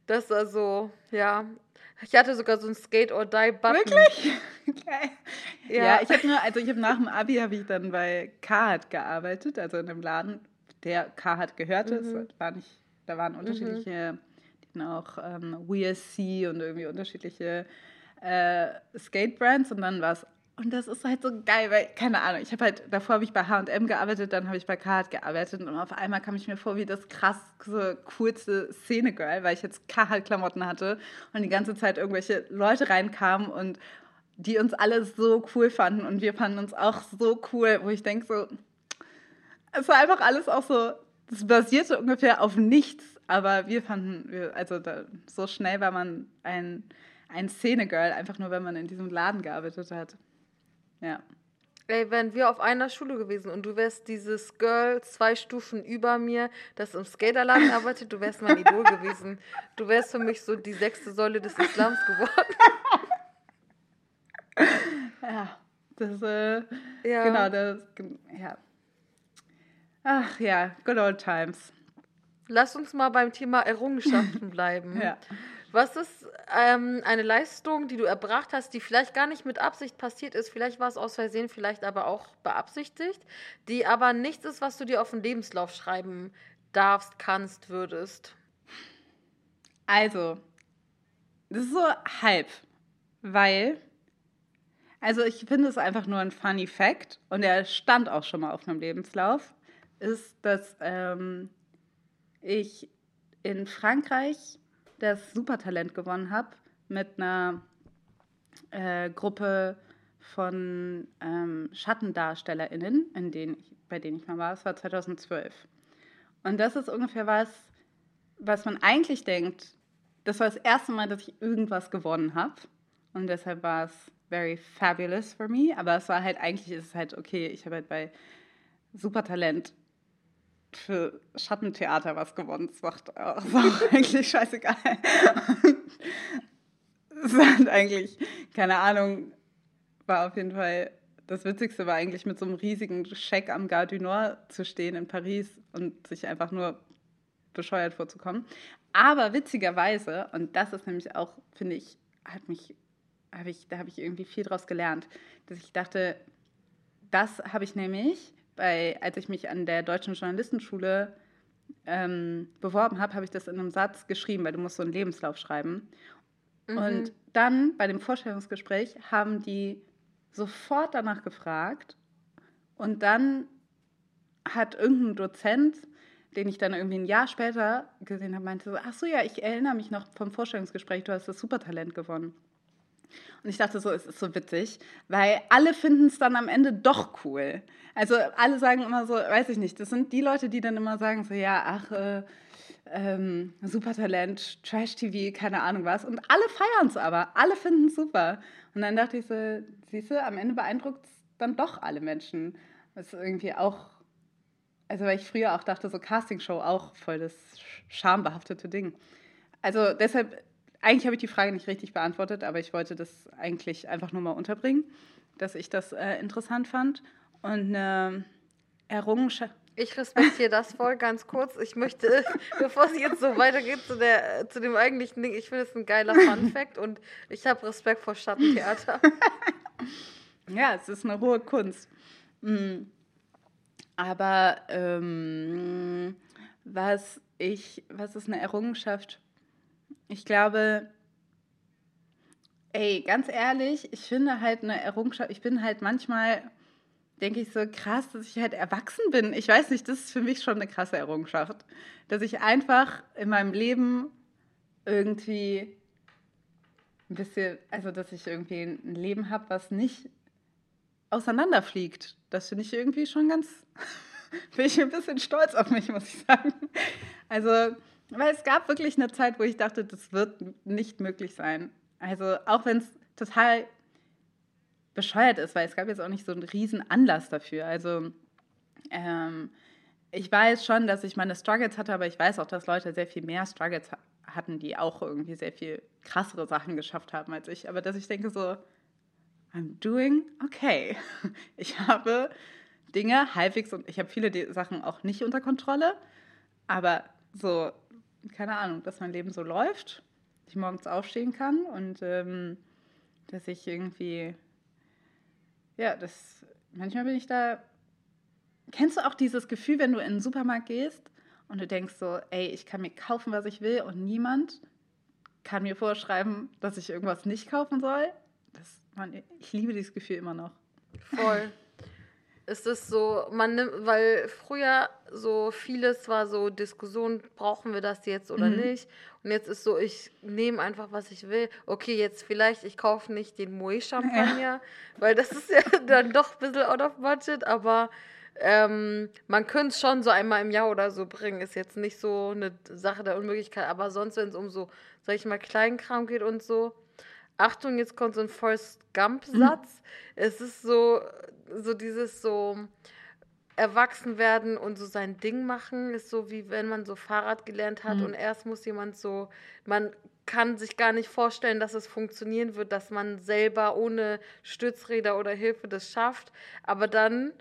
Das war so, ja. Ich hatte sogar so ein Skate or Die Button. Wirklich? (laughs) Okay. Ja. ja, ich habe nur, also ich habe nach dem Abi habe ich dann bei Carhartt gearbeitet, also in einem Laden, der Carhartt gehörte. Mhm. Es war nicht, da waren unterschiedliche, mhm. auch ähm, WSC und irgendwie unterschiedliche äh, Skate-Brands und dann war es und das ist halt so geil, weil, keine Ahnung, ich habe halt, davor habe ich bei HM gearbeitet, dann habe ich bei Carhartt gearbeitet und auf einmal kam ich mir vor wie das krasse, coolste Szene-Girl, weil ich jetzt Carhartt-Klamotten hatte und die ganze Zeit irgendwelche Leute reinkamen und die uns alle so cool fanden und wir fanden uns auch so cool, wo ich denke so, es war einfach alles auch so, das basierte ungefähr auf nichts, aber wir fanden, also da, so schnell war man ein, ein Szene-Girl, einfach nur, wenn man in diesem Laden gearbeitet hat. Ja. Ey, wären wir auf einer Schule gewesen und du wärst dieses Girl zwei Stufen über mir, das im Skaterladen arbeitet, du wärst mein Idol gewesen. Du wärst für mich so die sechste Säule des Islams geworden. Ja, das, äh, ja. genau, das, ja. Ach ja, good old times. Lass uns mal beim Thema Errungenschaften bleiben. ja. Was ist ähm, eine Leistung, die du erbracht hast, die vielleicht gar nicht mit Absicht passiert ist, vielleicht war es aus Versehen, vielleicht aber auch beabsichtigt, die aber nichts ist, was du dir auf den Lebenslauf schreiben darfst, kannst, würdest? Also, das ist so halb, weil, also ich finde es einfach nur ein funny Fact und er stand auch schon mal auf einem Lebenslauf, ist, dass ähm, ich in Frankreich das Supertalent gewonnen habe mit einer äh, Gruppe von ähm, SchattendarstellerInnen, in denen ich, bei denen ich mal war. Das war 2012. Und das ist ungefähr was, was man eigentlich denkt, das war das erste Mal, dass ich irgendwas gewonnen habe. Und deshalb war es very fabulous for me. Aber es war halt, eigentlich ist es halt okay, ich habe halt bei Supertalent für Schattentheater was gewonnen. Das macht (laughs) auch, auch eigentlich scheißegal. (laughs) Es hat eigentlich, keine Ahnung, war auf jeden Fall, das Witzigste war eigentlich mit so einem riesigen Scheck am Gare du Nord zu stehen in Paris und sich einfach nur bescheuert vorzukommen. Aber witzigerweise, und das ist nämlich auch, finde ich, hat mich, hab ich, da habe ich irgendwie viel draus gelernt, dass ich dachte, das habe ich nämlich bei, als ich mich an der Deutschen Journalistenschule ähm, beworben habe, habe ich das in einem Satz geschrieben, weil du musst so einen Lebenslauf schreiben. Mhm. Und dann bei dem Vorstellungsgespräch haben die sofort danach gefragt und dann hat irgendein Dozent, den ich dann irgendwie ein Jahr später gesehen habe, meinte so, ach so, ja, ich erinnere mich noch vom Vorstellungsgespräch, du hast das Supertalent gewonnen. Und ich dachte so, es ist so witzig, weil alle finden es dann am Ende doch cool. Also alle sagen immer so, weiß ich nicht, das sind die Leute, die dann immer sagen so, ja, ach, äh, ähm, Supertalent, Trash-TV, keine Ahnung was. Und alle feiern es aber, alle finden es super. Und dann dachte ich so, siehst du, am Ende beeindruckt es dann doch alle Menschen. Das ist irgendwie auch, also weil ich früher auch dachte, so Castingshow auch voll das schambehaftete Ding. Also deshalb eigentlich habe ich die Frage nicht richtig beantwortet, aber ich wollte das eigentlich einfach nur mal unterbringen, dass ich das äh, interessant fand. Und eine Errungenschaft. Ich respektiere das voll ganz kurz. Ich möchte, (laughs) bevor es jetzt so weitergeht zu, der, zu dem eigentlichen Ding, ich finde es ein geiler Fun-Fact und ich habe Respekt vor Schattentheater. (laughs) ja, es ist eine hohe Kunst. Mhm. Aber ähm, was ich, was ist eine Errungenschaft? Ich glaube, ey, ganz ehrlich, ich finde halt eine Errungenschaft, ich bin halt manchmal, denke ich so krass, dass ich halt erwachsen bin. Ich weiß nicht, das ist für mich schon eine krasse Errungenschaft. Dass ich einfach in meinem Leben irgendwie ein bisschen, also dass ich irgendwie ein Leben habe, was nicht auseinanderfliegt. Das finde ich irgendwie schon ganz, (laughs) bin ich ein bisschen stolz auf mich, muss ich sagen. Also weil es gab wirklich eine Zeit, wo ich dachte, das wird nicht möglich sein. Also auch wenn es total bescheuert ist, weil es gab jetzt auch nicht so einen riesen Anlass dafür. Also ähm, ich weiß schon, dass ich meine Struggles hatte, aber ich weiß auch, dass Leute sehr viel mehr Struggles hatten, die auch irgendwie sehr viel krassere Sachen geschafft haben als ich. Aber dass ich denke so, I'm doing okay. (laughs) Ich habe Dinge halbwegs und ich habe viele Sachen auch nicht unter Kontrolle, aber so keine Ahnung, dass mein Leben so läuft, ich morgens aufstehen kann und ähm, dass ich irgendwie, ja, das, manchmal bin ich da, kennst du auch dieses Gefühl, wenn du in den Supermarkt gehst und du denkst so, ey, ich kann mir kaufen, was ich will und niemand kann mir vorschreiben, dass ich irgendwas nicht kaufen soll? Das, man, ich liebe dieses Gefühl immer noch. Voll. (laughs) es ist so, man nimmt, weil früher so vieles war so Diskussion, brauchen wir das jetzt oder mhm. nicht? Und jetzt ist so, ich nehme einfach, was ich will. Okay, jetzt vielleicht, ich kaufe nicht den Moet Champagner, ja. weil das ist ja (laughs) dann doch ein bisschen out of budget, aber ähm, man könnte es schon so einmal im Jahr oder so bringen. Ist jetzt nicht so eine Sache der Unmöglichkeit, aber sonst, wenn es um so, sag ich mal, Kleinkram geht und so, Achtung, jetzt kommt so ein Forrest Gump-Satz. Mhm. Es ist so, so dieses so erwachsen werden und so sein Ding machen, ist so wie wenn man so Fahrrad gelernt hat mhm. und erst muss jemand so, man kann sich gar nicht vorstellen, dass es funktionieren wird, dass man selber ohne Stützräder oder Hilfe das schafft, aber dann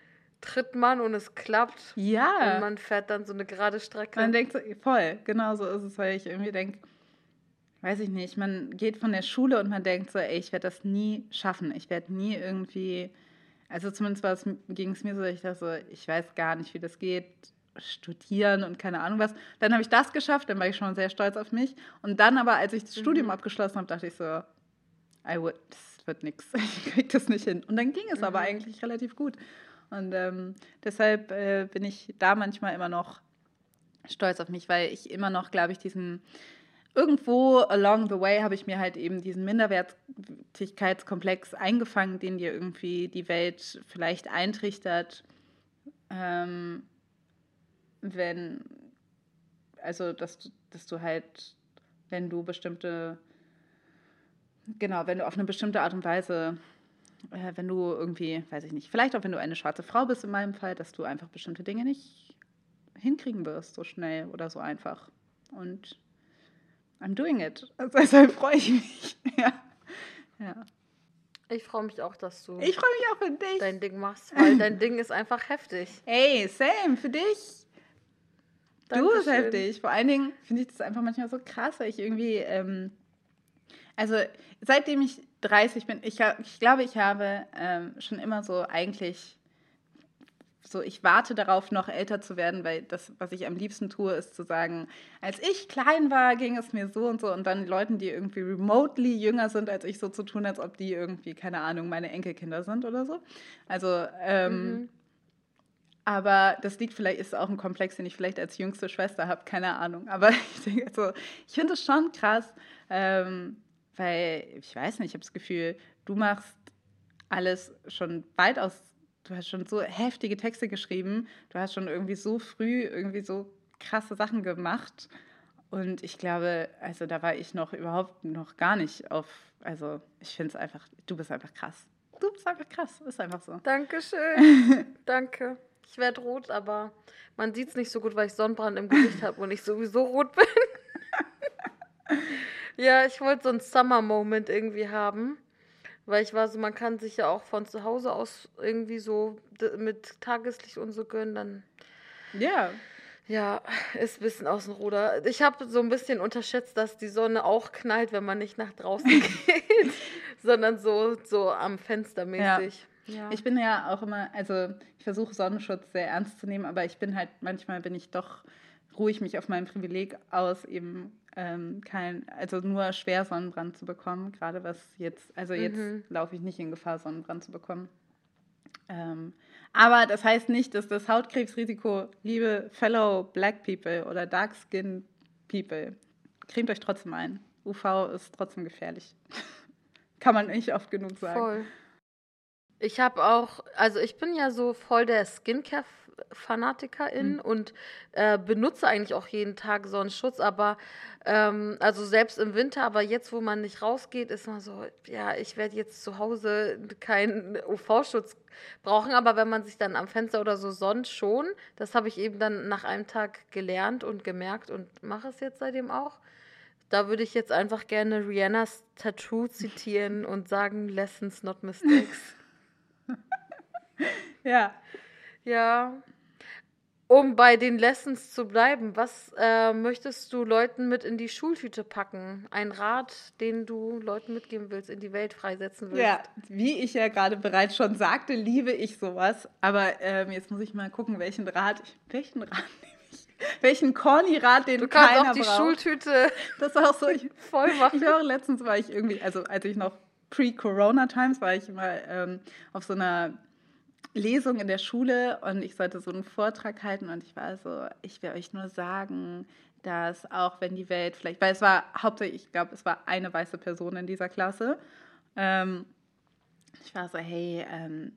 tritt man und es klappt. Ja. Und man fährt dann so eine gerade Strecke. Man denkt so, voll, genau so ist es, weil ich irgendwie denke, weiß ich nicht, man geht von der Schule und man denkt so, ey, ich werde das nie schaffen. Ich werde nie irgendwie, also zumindest ging es mir so, ich dachte so, ich weiß gar nicht, wie das geht, studieren und keine Ahnung was. Dann habe ich das geschafft, dann war ich schon sehr stolz auf mich. Und dann aber, als ich das mhm. Studium abgeschlossen habe, dachte ich so, I would, das wird nichts, (laughs) ich kriege das nicht hin. Und dann ging es mhm. aber eigentlich relativ gut. Und ähm, deshalb äh, bin ich da manchmal immer noch stolz auf mich, weil ich immer noch, glaube ich, diesen irgendwo along the way habe ich mir halt eben diesen Minderwertigkeitskomplex eingefangen, den dir irgendwie die Welt vielleicht eintrichtert, ähm, wenn, also dass, dass du halt, wenn du bestimmte, genau, wenn du auf eine bestimmte Art und Weise, äh, wenn du irgendwie, weiß ich nicht, vielleicht auch wenn du eine schwarze Frau bist in meinem Fall, dass du einfach bestimmte Dinge nicht hinkriegen wirst, so schnell oder so einfach. Und I'm doing it. (laughs) Also deshalb freue ich mich. (laughs) ja. ja. Ich freue mich auch, dass du. Ich freue mich auch für dich. Dein Ding machst, weil dein Ding ist einfach heftig. (laughs) Ey, same, für dich. Dankeschön. Du bist heftig. Vor allen Dingen finde ich das einfach manchmal so krass, weil ich irgendwie. Ähm, also, seitdem ich 30 bin, ich, ich glaube, ich habe ähm, schon immer so eigentlich so, ich warte darauf, noch älter zu werden, weil das, was ich am liebsten tue, ist zu sagen, als ich klein war, ging es mir so und so und dann Leuten, die irgendwie remotely jünger sind als ich, so zu tun, als ob die irgendwie, keine Ahnung, meine Enkelkinder sind oder so. Also, ähm, mhm. aber das liegt vielleicht, ist auch ein Komplex, den ich vielleicht als jüngste Schwester habe, keine Ahnung. Aber (laughs) ich denke so, ich finde es schon krass, ähm, weil ich weiß nicht, ich habe das Gefühl, du machst alles schon weitaus du hast schon so heftige Texte geschrieben, du hast schon irgendwie so früh irgendwie so krasse Sachen gemacht. Und ich glaube, also da war ich noch überhaupt noch gar nicht auf, also ich finde es einfach, du bist einfach krass. Du bist einfach krass, ist einfach so. Dankeschön. (laughs) Danke. Ich werde rot, aber man sieht es nicht so gut, weil ich Sonnenbrand im Gesicht habe und ich sowieso rot bin. (laughs) ja, ich wollte so einen Summer-Moment irgendwie haben. Weil ich war so, man kann sich ja auch von zu Hause aus irgendwie so mit Tageslicht und so gönnen, dann. Ja. Ja, ist ein bisschen aus dem Ruder. Ich habe so ein bisschen unterschätzt, dass die Sonne auch knallt, wenn man nicht nach draußen (laughs) geht, sondern so, so am Fenster mäßig. Ja. ja. Ich bin ja auch immer, also ich versuche Sonnenschutz sehr ernst zu nehmen, aber ich bin halt, manchmal bin ich doch, ruhe ich mich auf meinem Privileg aus, eben ähm, kein, also nur schwer Sonnenbrand zu bekommen, gerade was jetzt, also jetzt mhm. laufe ich nicht in Gefahr, Sonnenbrand zu bekommen. Ähm, aber das heißt nicht, dass das Hautkrebsrisiko, liebe Fellow Black People oder Dark Skin People, cremt euch trotzdem ein. UV ist trotzdem gefährlich. (laughs) Kann man nicht oft genug sagen. Voll. Ich habe auch, also ich bin ja so voll der Skincare Fanatikerin mhm. und äh, benutze eigentlich auch jeden Tag Sonnenschutz, aber ähm, also selbst im Winter, aber jetzt, wo man nicht rausgeht, ist man so, ja, ich werde jetzt zu Hause keinen UV-Schutz brauchen, aber wenn man sich dann am Fenster oder so sonnt, schon. Das habe ich eben dann nach einem Tag gelernt und gemerkt und mache es jetzt seitdem auch. Da würde ich jetzt einfach gerne Rihannas Tattoo zitieren und sagen, Lessons, not mistakes. (laughs) ja. Ja, Um bei den Lessons zu bleiben, was äh, möchtest du Leuten mit in die Schultüte packen? Ein Rat, den du Leuten mitgeben willst, in die Welt freisetzen willst? Ja, wie ich ja gerade bereits schon sagte, liebe ich sowas. Aber ähm, jetzt muss ich mal gucken, welchen Rat ich, welchen Rat (laughs) nehme ich? Welchen Corny-Rat, den du kannst keiner auch die braucht. Schultüte (laughs) das war auch so ich, (laughs) voll machen. Ich auch letztens war ich irgendwie, also als ich noch pre-Corona-Times war ich mal ähm, auf so einer Lesung in der Schule und ich sollte so einen Vortrag halten und ich war so, ich will euch nur sagen, dass auch wenn die Welt vielleicht, weil es war hauptsächlich, ich glaube, es war eine weiße Person in dieser Klasse. Ähm, ich war so, hey, ähm,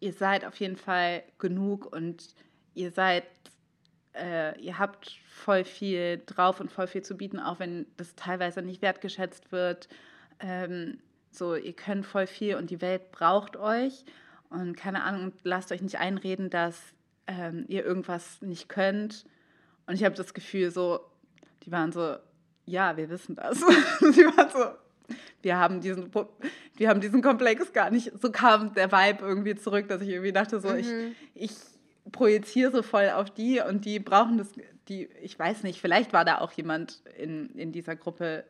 ihr seid auf jeden Fall genug und ihr seid, äh, ihr habt voll viel drauf und voll viel zu bieten, auch wenn das teilweise nicht wertgeschätzt wird. Ähm, so, ihr könnt voll viel und die Welt braucht euch. Und keine Ahnung, lasst euch nicht einreden, dass ähm, ihr irgendwas nicht könnt. Und ich habe das Gefühl, so, die waren so, ja, wir wissen das. (laughs) die waren so, wir haben diesen, wir haben diesen Komplex gar nicht. So kam der Vibe irgendwie zurück, dass ich irgendwie dachte, so, mhm. ich, ich projiziere so voll auf die und die brauchen das, die, ich weiß nicht, vielleicht war da auch jemand in, in dieser Gruppe,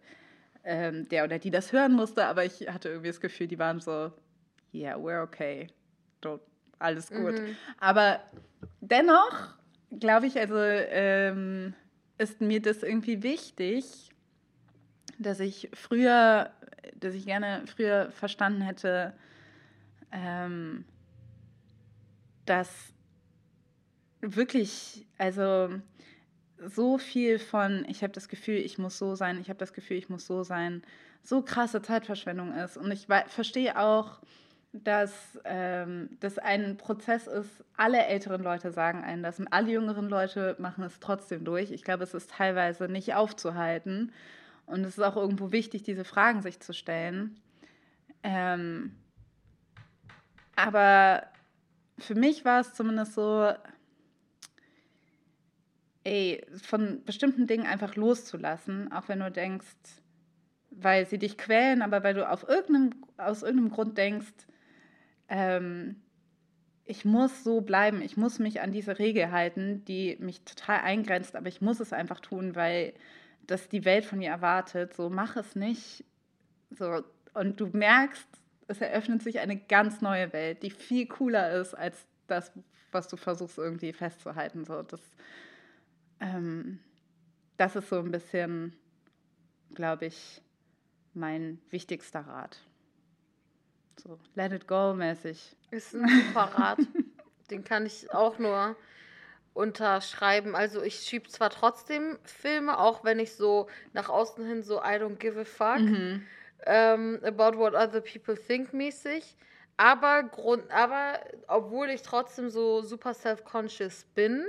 ähm, der oder die das hören musste, aber ich hatte irgendwie das Gefühl, die waren so, yeah, we're okay alles gut. Mhm. Aber dennoch glaube ich, also ähm, ist mir das irgendwie wichtig, dass ich früher, dass ich gerne früher verstanden hätte, ähm, dass wirklich, also so viel von, ich habe das Gefühl, ich muss so sein, ich habe das Gefühl, ich muss so sein, so krasse Zeitverschwendung ist. Und ich verstehe auch, dass ähm, das ein Prozess ist, alle älteren Leute sagen einen das und alle jüngeren Leute machen es trotzdem durch. Ich glaube, es ist teilweise nicht aufzuhalten und es ist auch irgendwo wichtig, diese Fragen sich zu stellen. Ähm, aber für mich war es zumindest so, ey, von bestimmten Dingen einfach loszulassen, auch wenn du denkst, weil sie dich quälen, aber weil du auf irgendeinem, aus irgendeinem Grund denkst, ähm, ich muss so bleiben, ich muss mich an diese Regel halten, die mich total eingrenzt, aber ich muss es einfach tun, weil das die Welt von mir erwartet. So, mach es nicht. So, und du merkst, es eröffnet sich eine ganz neue Welt, die viel cooler ist als das, was du versuchst irgendwie festzuhalten. So, das, ähm, das ist so ein bisschen, glaube ich, mein wichtigster Rat. So, let it go mäßig. Ist ein super Rat. (laughs) Den kann ich auch nur unterschreiben. Also ich schiebe zwar trotzdem Filme, auch wenn ich so nach außen hin so I don't give a fuck mhm. ähm, about what other people think mäßig. Aber, Grund, aber obwohl ich trotzdem so super self-conscious bin,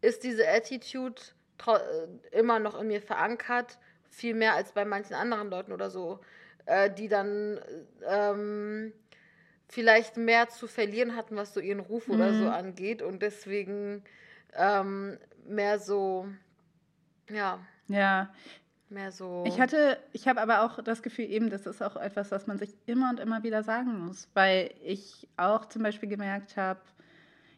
ist diese Attitude äh, immer noch in mir verankert, viel mehr als bei manchen anderen Leuten oder so äh, die dann ähm, vielleicht mehr zu verlieren hatten, was so ihren Ruf mhm. oder so mhm. angeht und deswegen ähm, mehr so, ja. Ja. Mehr so. Ich hatte, ich habe aber auch das Gefühl, eben, das ist auch etwas, was man sich immer und immer wieder sagen muss, weil ich auch zum Beispiel gemerkt habe,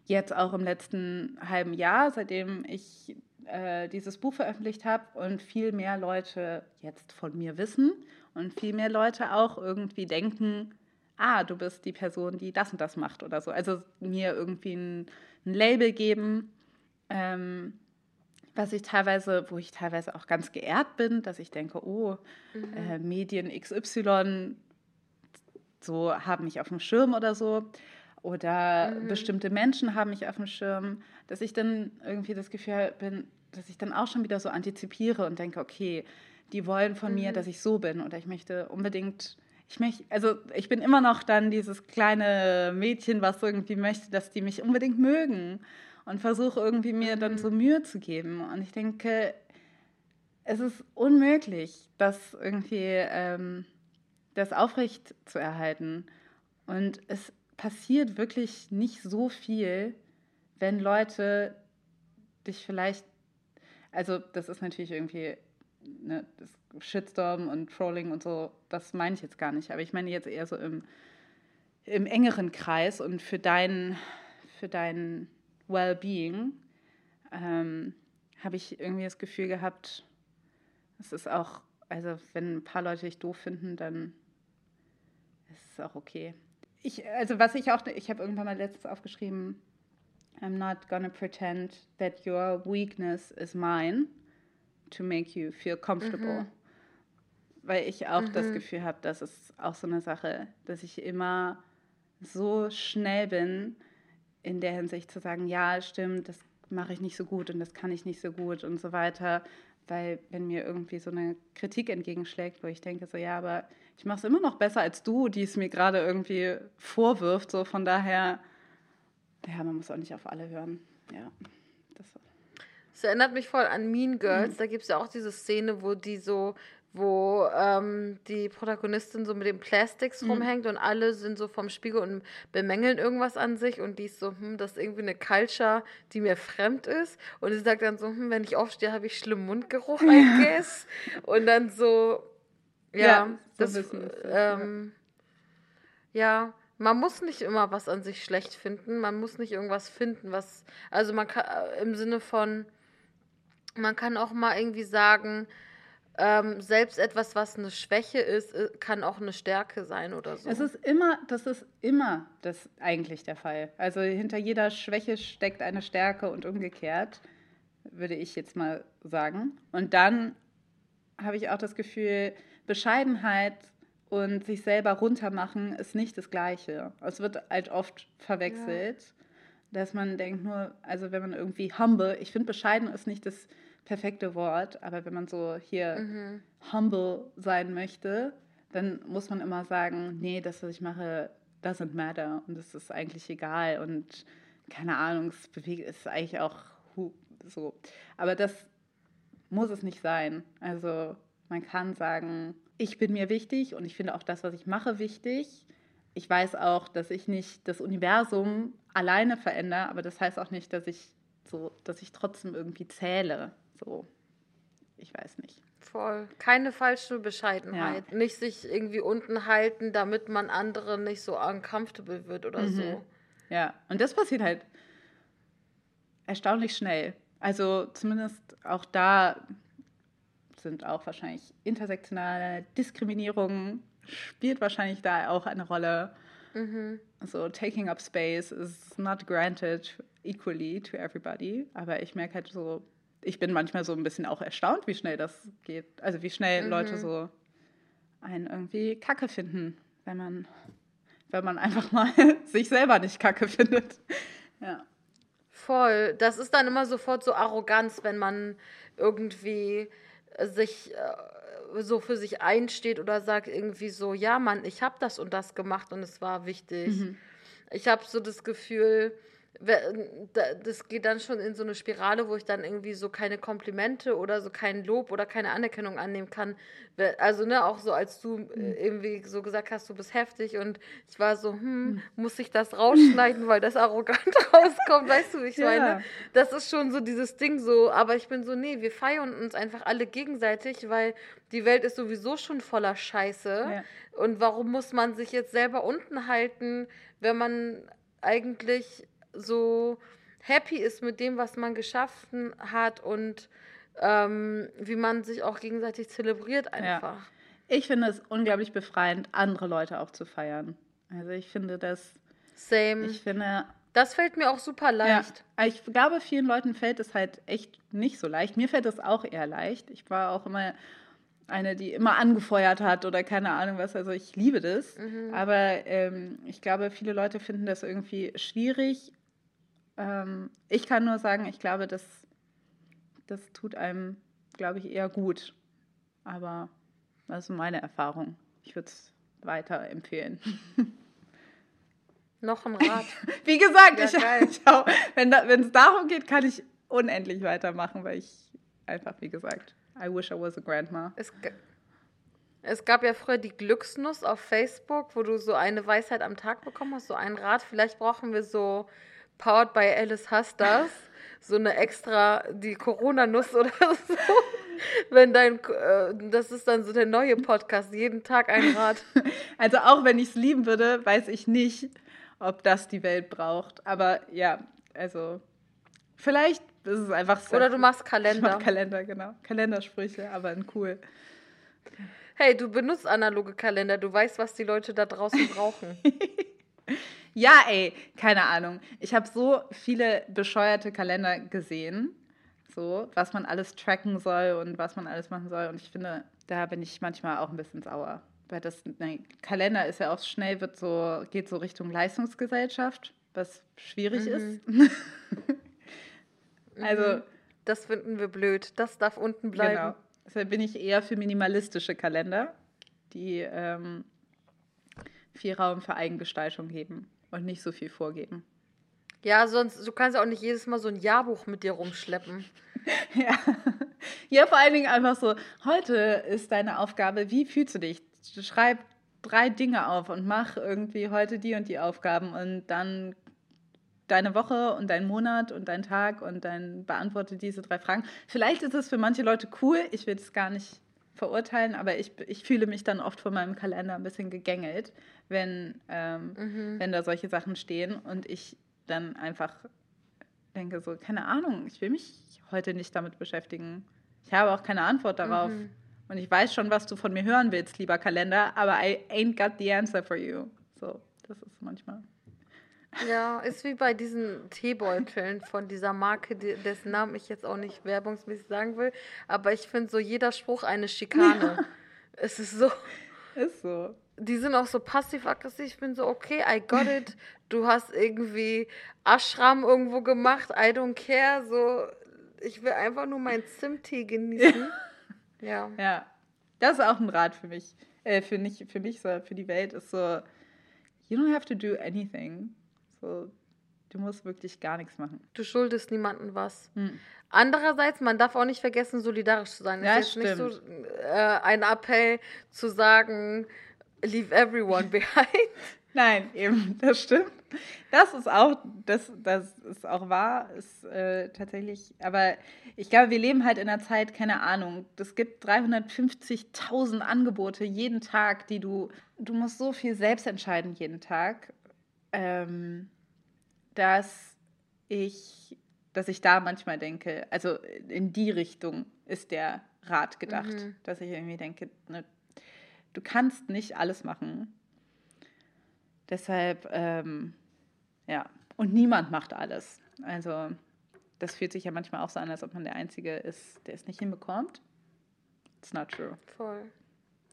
jetzt auch im letzten halben Jahr, seitdem ich äh, dieses Buch veröffentlicht habe und viel mehr Leute jetzt von mir wissen und viel mehr Leute auch irgendwie denken, ah, du bist die Person, die das und das macht oder so. Also mir irgendwie ein, ein Label geben, ähm, was ich teilweise, wo ich teilweise auch ganz geehrt bin, dass ich denke, oh, mhm. äh, Medien XY so haben mich auf dem Schirm oder so. Oder mhm. bestimmte Menschen haben mich auf dem Schirm, dass ich dann irgendwie das Gefühl bin, dass ich dann auch schon wieder so antizipiere und denke, okay, die wollen von mhm. mir, dass ich so bin oder ich möchte unbedingt, ich möchte, also ich bin immer noch dann dieses kleine Mädchen, was irgendwie möchte, dass die mich unbedingt mögen und versuche irgendwie mir mhm. dann so Mühe zu geben. Und ich denke, es ist unmöglich, das irgendwie ähm, das aufrecht zu erhalten. Und es passiert wirklich nicht so viel, wenn Leute dich vielleicht, also das ist natürlich irgendwie ne, Shitstorm und Trolling und so, das meine ich jetzt gar nicht. Aber ich meine jetzt eher so im, im engeren Kreis und für dein, für dein Well-Being. ähm, habe ich irgendwie das Gefühl gehabt, es ist auch, also wenn ein paar Leute dich doof finden, dann ist es auch okay. Ich, also was ich auch, ich habe irgendwann mal letztens aufgeschrieben, I'm not gonna pretend that your weakness is mine to make you feel comfortable. Mhm. Weil ich auch mhm. das Gefühl habe, das ist auch so eine Sache, dass ich immer so schnell bin, in der Hinsicht zu sagen, ja, stimmt, das mache ich nicht so gut und das kann ich nicht so gut und so weiter. Weil wenn mir irgendwie so eine Kritik entgegenschlägt, wo ich denke, so ja, aber ich mache es immer noch besser als du, die es mir gerade irgendwie vorwirft. So von daher, ja, man muss auch nicht auf alle hören. Ja, das Es erinnert mich voll an Mean Girls. Mhm. Da gibt es ja auch diese Szene, wo die so wo ähm, die Protagonistin so mit den Plastics mhm. rumhängt und alle sind so vom Spiegel und bemängeln irgendwas an sich und die ist so, hm, das ist irgendwie eine Culture, die mir fremd ist. Und sie sagt dann so, hm, wenn ich aufstehe, habe ich schlimmen Mundgeruch, I guess. und dann so, ja, ja das, so ähm, ja. ja, man muss nicht immer was an sich schlecht finden, man muss nicht irgendwas finden, was, also man kann, äh, im Sinne von, man kann auch mal irgendwie sagen, ähm, selbst etwas, was eine Schwäche ist, äh, kann auch eine Stärke sein oder so. Es ist immer, das ist immer das eigentlich der Fall. Also hinter jeder Schwäche steckt eine Stärke und umgekehrt, würde ich jetzt mal sagen. Und dann habe ich auch das Gefühl, Bescheidenheit und sich selber runtermachen ist nicht das Gleiche. Es wird halt oft verwechselt, ja. dass man denkt nur, also wenn man irgendwie humble, ich finde bescheiden ist nicht das perfekte Wort, aber wenn man so hier mhm. humble sein möchte, dann muss man immer sagen, nee, das, was ich mache, doesn't matter und es ist eigentlich egal und keine Ahnung, es bewegt, ist eigentlich auch so. Aber das muss es nicht sein. Also man kann sagen, ich bin mir wichtig und ich finde auch das, was ich mache, wichtig. Ich weiß auch, dass ich nicht das Universum alleine verändere, aber das heißt auch nicht, dass ich so, dass ich trotzdem irgendwie zähle. So, ich weiß nicht. Voll. Keine falsche Bescheidenheit. Ja. Nicht sich irgendwie unten halten, damit man andere nicht so uncomfortable wird oder mhm. so. Ja, und das passiert halt erstaunlich schnell. Also zumindest auch da sind auch wahrscheinlich intersektionale Diskriminierung spielt wahrscheinlich da auch eine Rolle. Mhm. So taking up space is not granted equally to everybody. Aber ich merke halt so, ich bin manchmal so ein bisschen auch erstaunt, wie schnell das geht. Also wie schnell mhm. Leute so einen irgendwie Kacke finden, wenn man, wenn man einfach mal (laughs) sich selber nicht Kacke findet. Ja. Voll. Das ist dann immer sofort so Arroganz, wenn man irgendwie sich äh, so für sich einsteht oder sagt irgendwie so, ja, Mann, ich habe das und das gemacht und es war wichtig. Mhm. Ich habe so das Gefühl, das geht dann schon in so eine Spirale, wo ich dann irgendwie so keine Komplimente oder so kein Lob oder keine Anerkennung annehmen kann. Also, ne, auch so als du äh, mhm. irgendwie so gesagt hast, du bist heftig und ich war so, hm, mhm. muss ich das rausschneiden, weil das arrogant (laughs) rauskommt, weißt du, wie ich ja. meine? Das ist schon so dieses Ding so, aber ich bin so, nee, wir feiern uns einfach alle gegenseitig, weil die Welt ist sowieso schon voller Scheiße. Ja. Und warum muss man sich jetzt selber unten halten, wenn man eigentlich so happy ist mit dem, was man geschaffen hat und ähm, wie man sich auch gegenseitig zelebriert einfach. Ja. Ich finde es unglaublich befreiend, andere Leute auch zu feiern. Also ich finde das. Same. Ich finde. Das fällt mir auch super leicht. Ja, ich glaube, vielen Leuten fällt es halt echt nicht so leicht. Mir fällt es auch eher leicht. Ich war auch immer eine, die immer angefeuert hat oder keine Ahnung was. Also ich liebe das. Mhm. Aber ähm, ich glaube, viele Leute finden das irgendwie schwierig ähm, ich kann nur sagen, ich glaube, das, das tut einem, glaube ich, eher gut. Aber das ist meine Erfahrung. Ich würde es weiter empfehlen. (laughs) Noch ein Rat. (laughs) Wie gesagt, ja, ich, (laughs) ich auch, wenn es darum geht, kann ich unendlich weitermachen, weil ich einfach, wie gesagt, I wish I was a grandma. Es, es gab ja früher die Glücksnuss auf Facebook, wo du so eine Weisheit am Tag bekommen hast, so einen Rat. Vielleicht brauchen wir so powered by Alice Hastas, so eine extra, die Corona-Nuss oder so. Wenn dein, äh, das ist dann so der neue Podcast, jeden Tag ein Rat. Also auch wenn ich es lieben würde, weiß ich nicht, ob das die Welt braucht. Aber ja, also vielleicht ist einfach so. Oder du machst Kalender. Ich mach Kalender, genau. Kalendersprüche, aber in cool. Hey, du benutzt analoge Kalender. Du weißt, was die Leute da draußen brauchen. (laughs) ja, ey, keine Ahnung. Ich habe so viele bescheuerte Kalender gesehen, so was man alles tracken soll und was man alles machen soll. Und ich finde, da bin ich manchmal auch ein bisschen sauer. Weil das nein, Kalender ist ja auch schnell, wird so, geht so Richtung Leistungsgesellschaft, was schwierig mhm. ist. also. Mhm. Das finden wir blöd. Das darf unten bleiben. Genau. Deshalb bin ich eher für minimalistische Kalender, die ähm, viel Raum für Eigengestaltung geben und nicht so viel vorgeben. Ja, sonst, du kannst auch nicht jedes Mal so ein Jahrbuch mit dir rumschleppen. (laughs) ja. ja, vor allen Dingen einfach so, heute ist deine Aufgabe, wie fühlst du dich? Schreib drei Dinge auf und mach irgendwie heute die und die Aufgaben und dann deine Woche und deinen Monat und deinen Tag und dann beantworte diese drei Fragen. Vielleicht ist es für manche Leute cool, ich will es gar nicht verurteilen, aber ich, ich fühle mich dann oft von meinem Kalender ein bisschen gegängelt, wenn, ähm, mhm. wenn da solche Sachen stehen und ich dann einfach denke so, keine Ahnung, ich will mich heute nicht damit beschäftigen. Ich habe auch keine Antwort darauf. Mhm. Und ich weiß schon, was du von mir hören willst, lieber Kalender, aber I ain't got the answer for you. So, das ist manchmal. Ja, ist wie bei diesen Teebeuteln von dieser Marke, dessen Namen ich jetzt auch nicht werbungsmäßig sagen will. Aber ich finde so jeder Spruch eine Schikane. Ja. Es ist so. Ist so. Die sind auch so passiv-aggressiv. Ich bin so, okay, I got it. Du hast irgendwie Ashram irgendwo gemacht. I don't care. So, ich will einfach nur meinen Zimttee genießen. Ja. Ja. Das ist auch ein Rat für mich. Äh, für, nicht, für mich, so, für die Welt ist so, you don't have to do anything. So, du musst wirklich gar nichts machen. Du schuldest niemandem was. Hm. Andererseits, man darf auch nicht vergessen, solidarisch zu sein. Ja, es ist stimmt. nicht so äh, ein Appell zu sagen, leave everyone behind. (laughs) Nein, eben, das stimmt. Das ist auch, das, das ist auch wahr, ist äh, tatsächlich, aber ich glaube, wir leben halt in einer Zeit, keine Ahnung, es gibt 350.000 Angebote jeden Tag, die du, du musst so viel selbst entscheiden jeden Tag, ähm, dass ich, dass ich da manchmal denke, also in die Richtung ist der Rat gedacht, mhm. dass ich irgendwie denke, ne, du kannst nicht alles machen Deshalb, ähm, ja, und niemand macht alles. Also das fühlt sich ja manchmal auch so an, als ob man der Einzige ist, der es nicht hinbekommt. It's not true. Voll.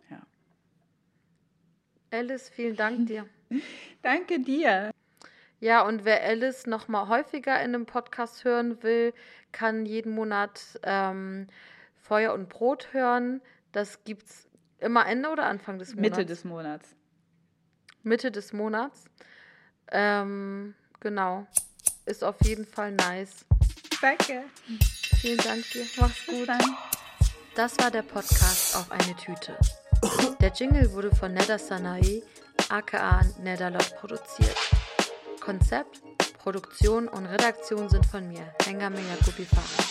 Ja. Alice, vielen Dank (laughs) dir. Danke dir. Ja, und wer Alice noch mal häufiger in einem Podcast hören will, kann jeden Monat ähm, Feuer und Brot hören. Das gibt's immer Ende oder Anfang des Monats? Mitte des Monats. Mitte des Monats. Ähm, genau. Ist auf jeden Fall nice. Danke. Vielen Dank dir. Mach's gut. Das war der Podcast auf eine Tüte. Der Jingle wurde von Neda Sanae, aka Nedalot, produziert. Konzept, Produktion und Redaktion sind von mir, Hengame Yakubifara.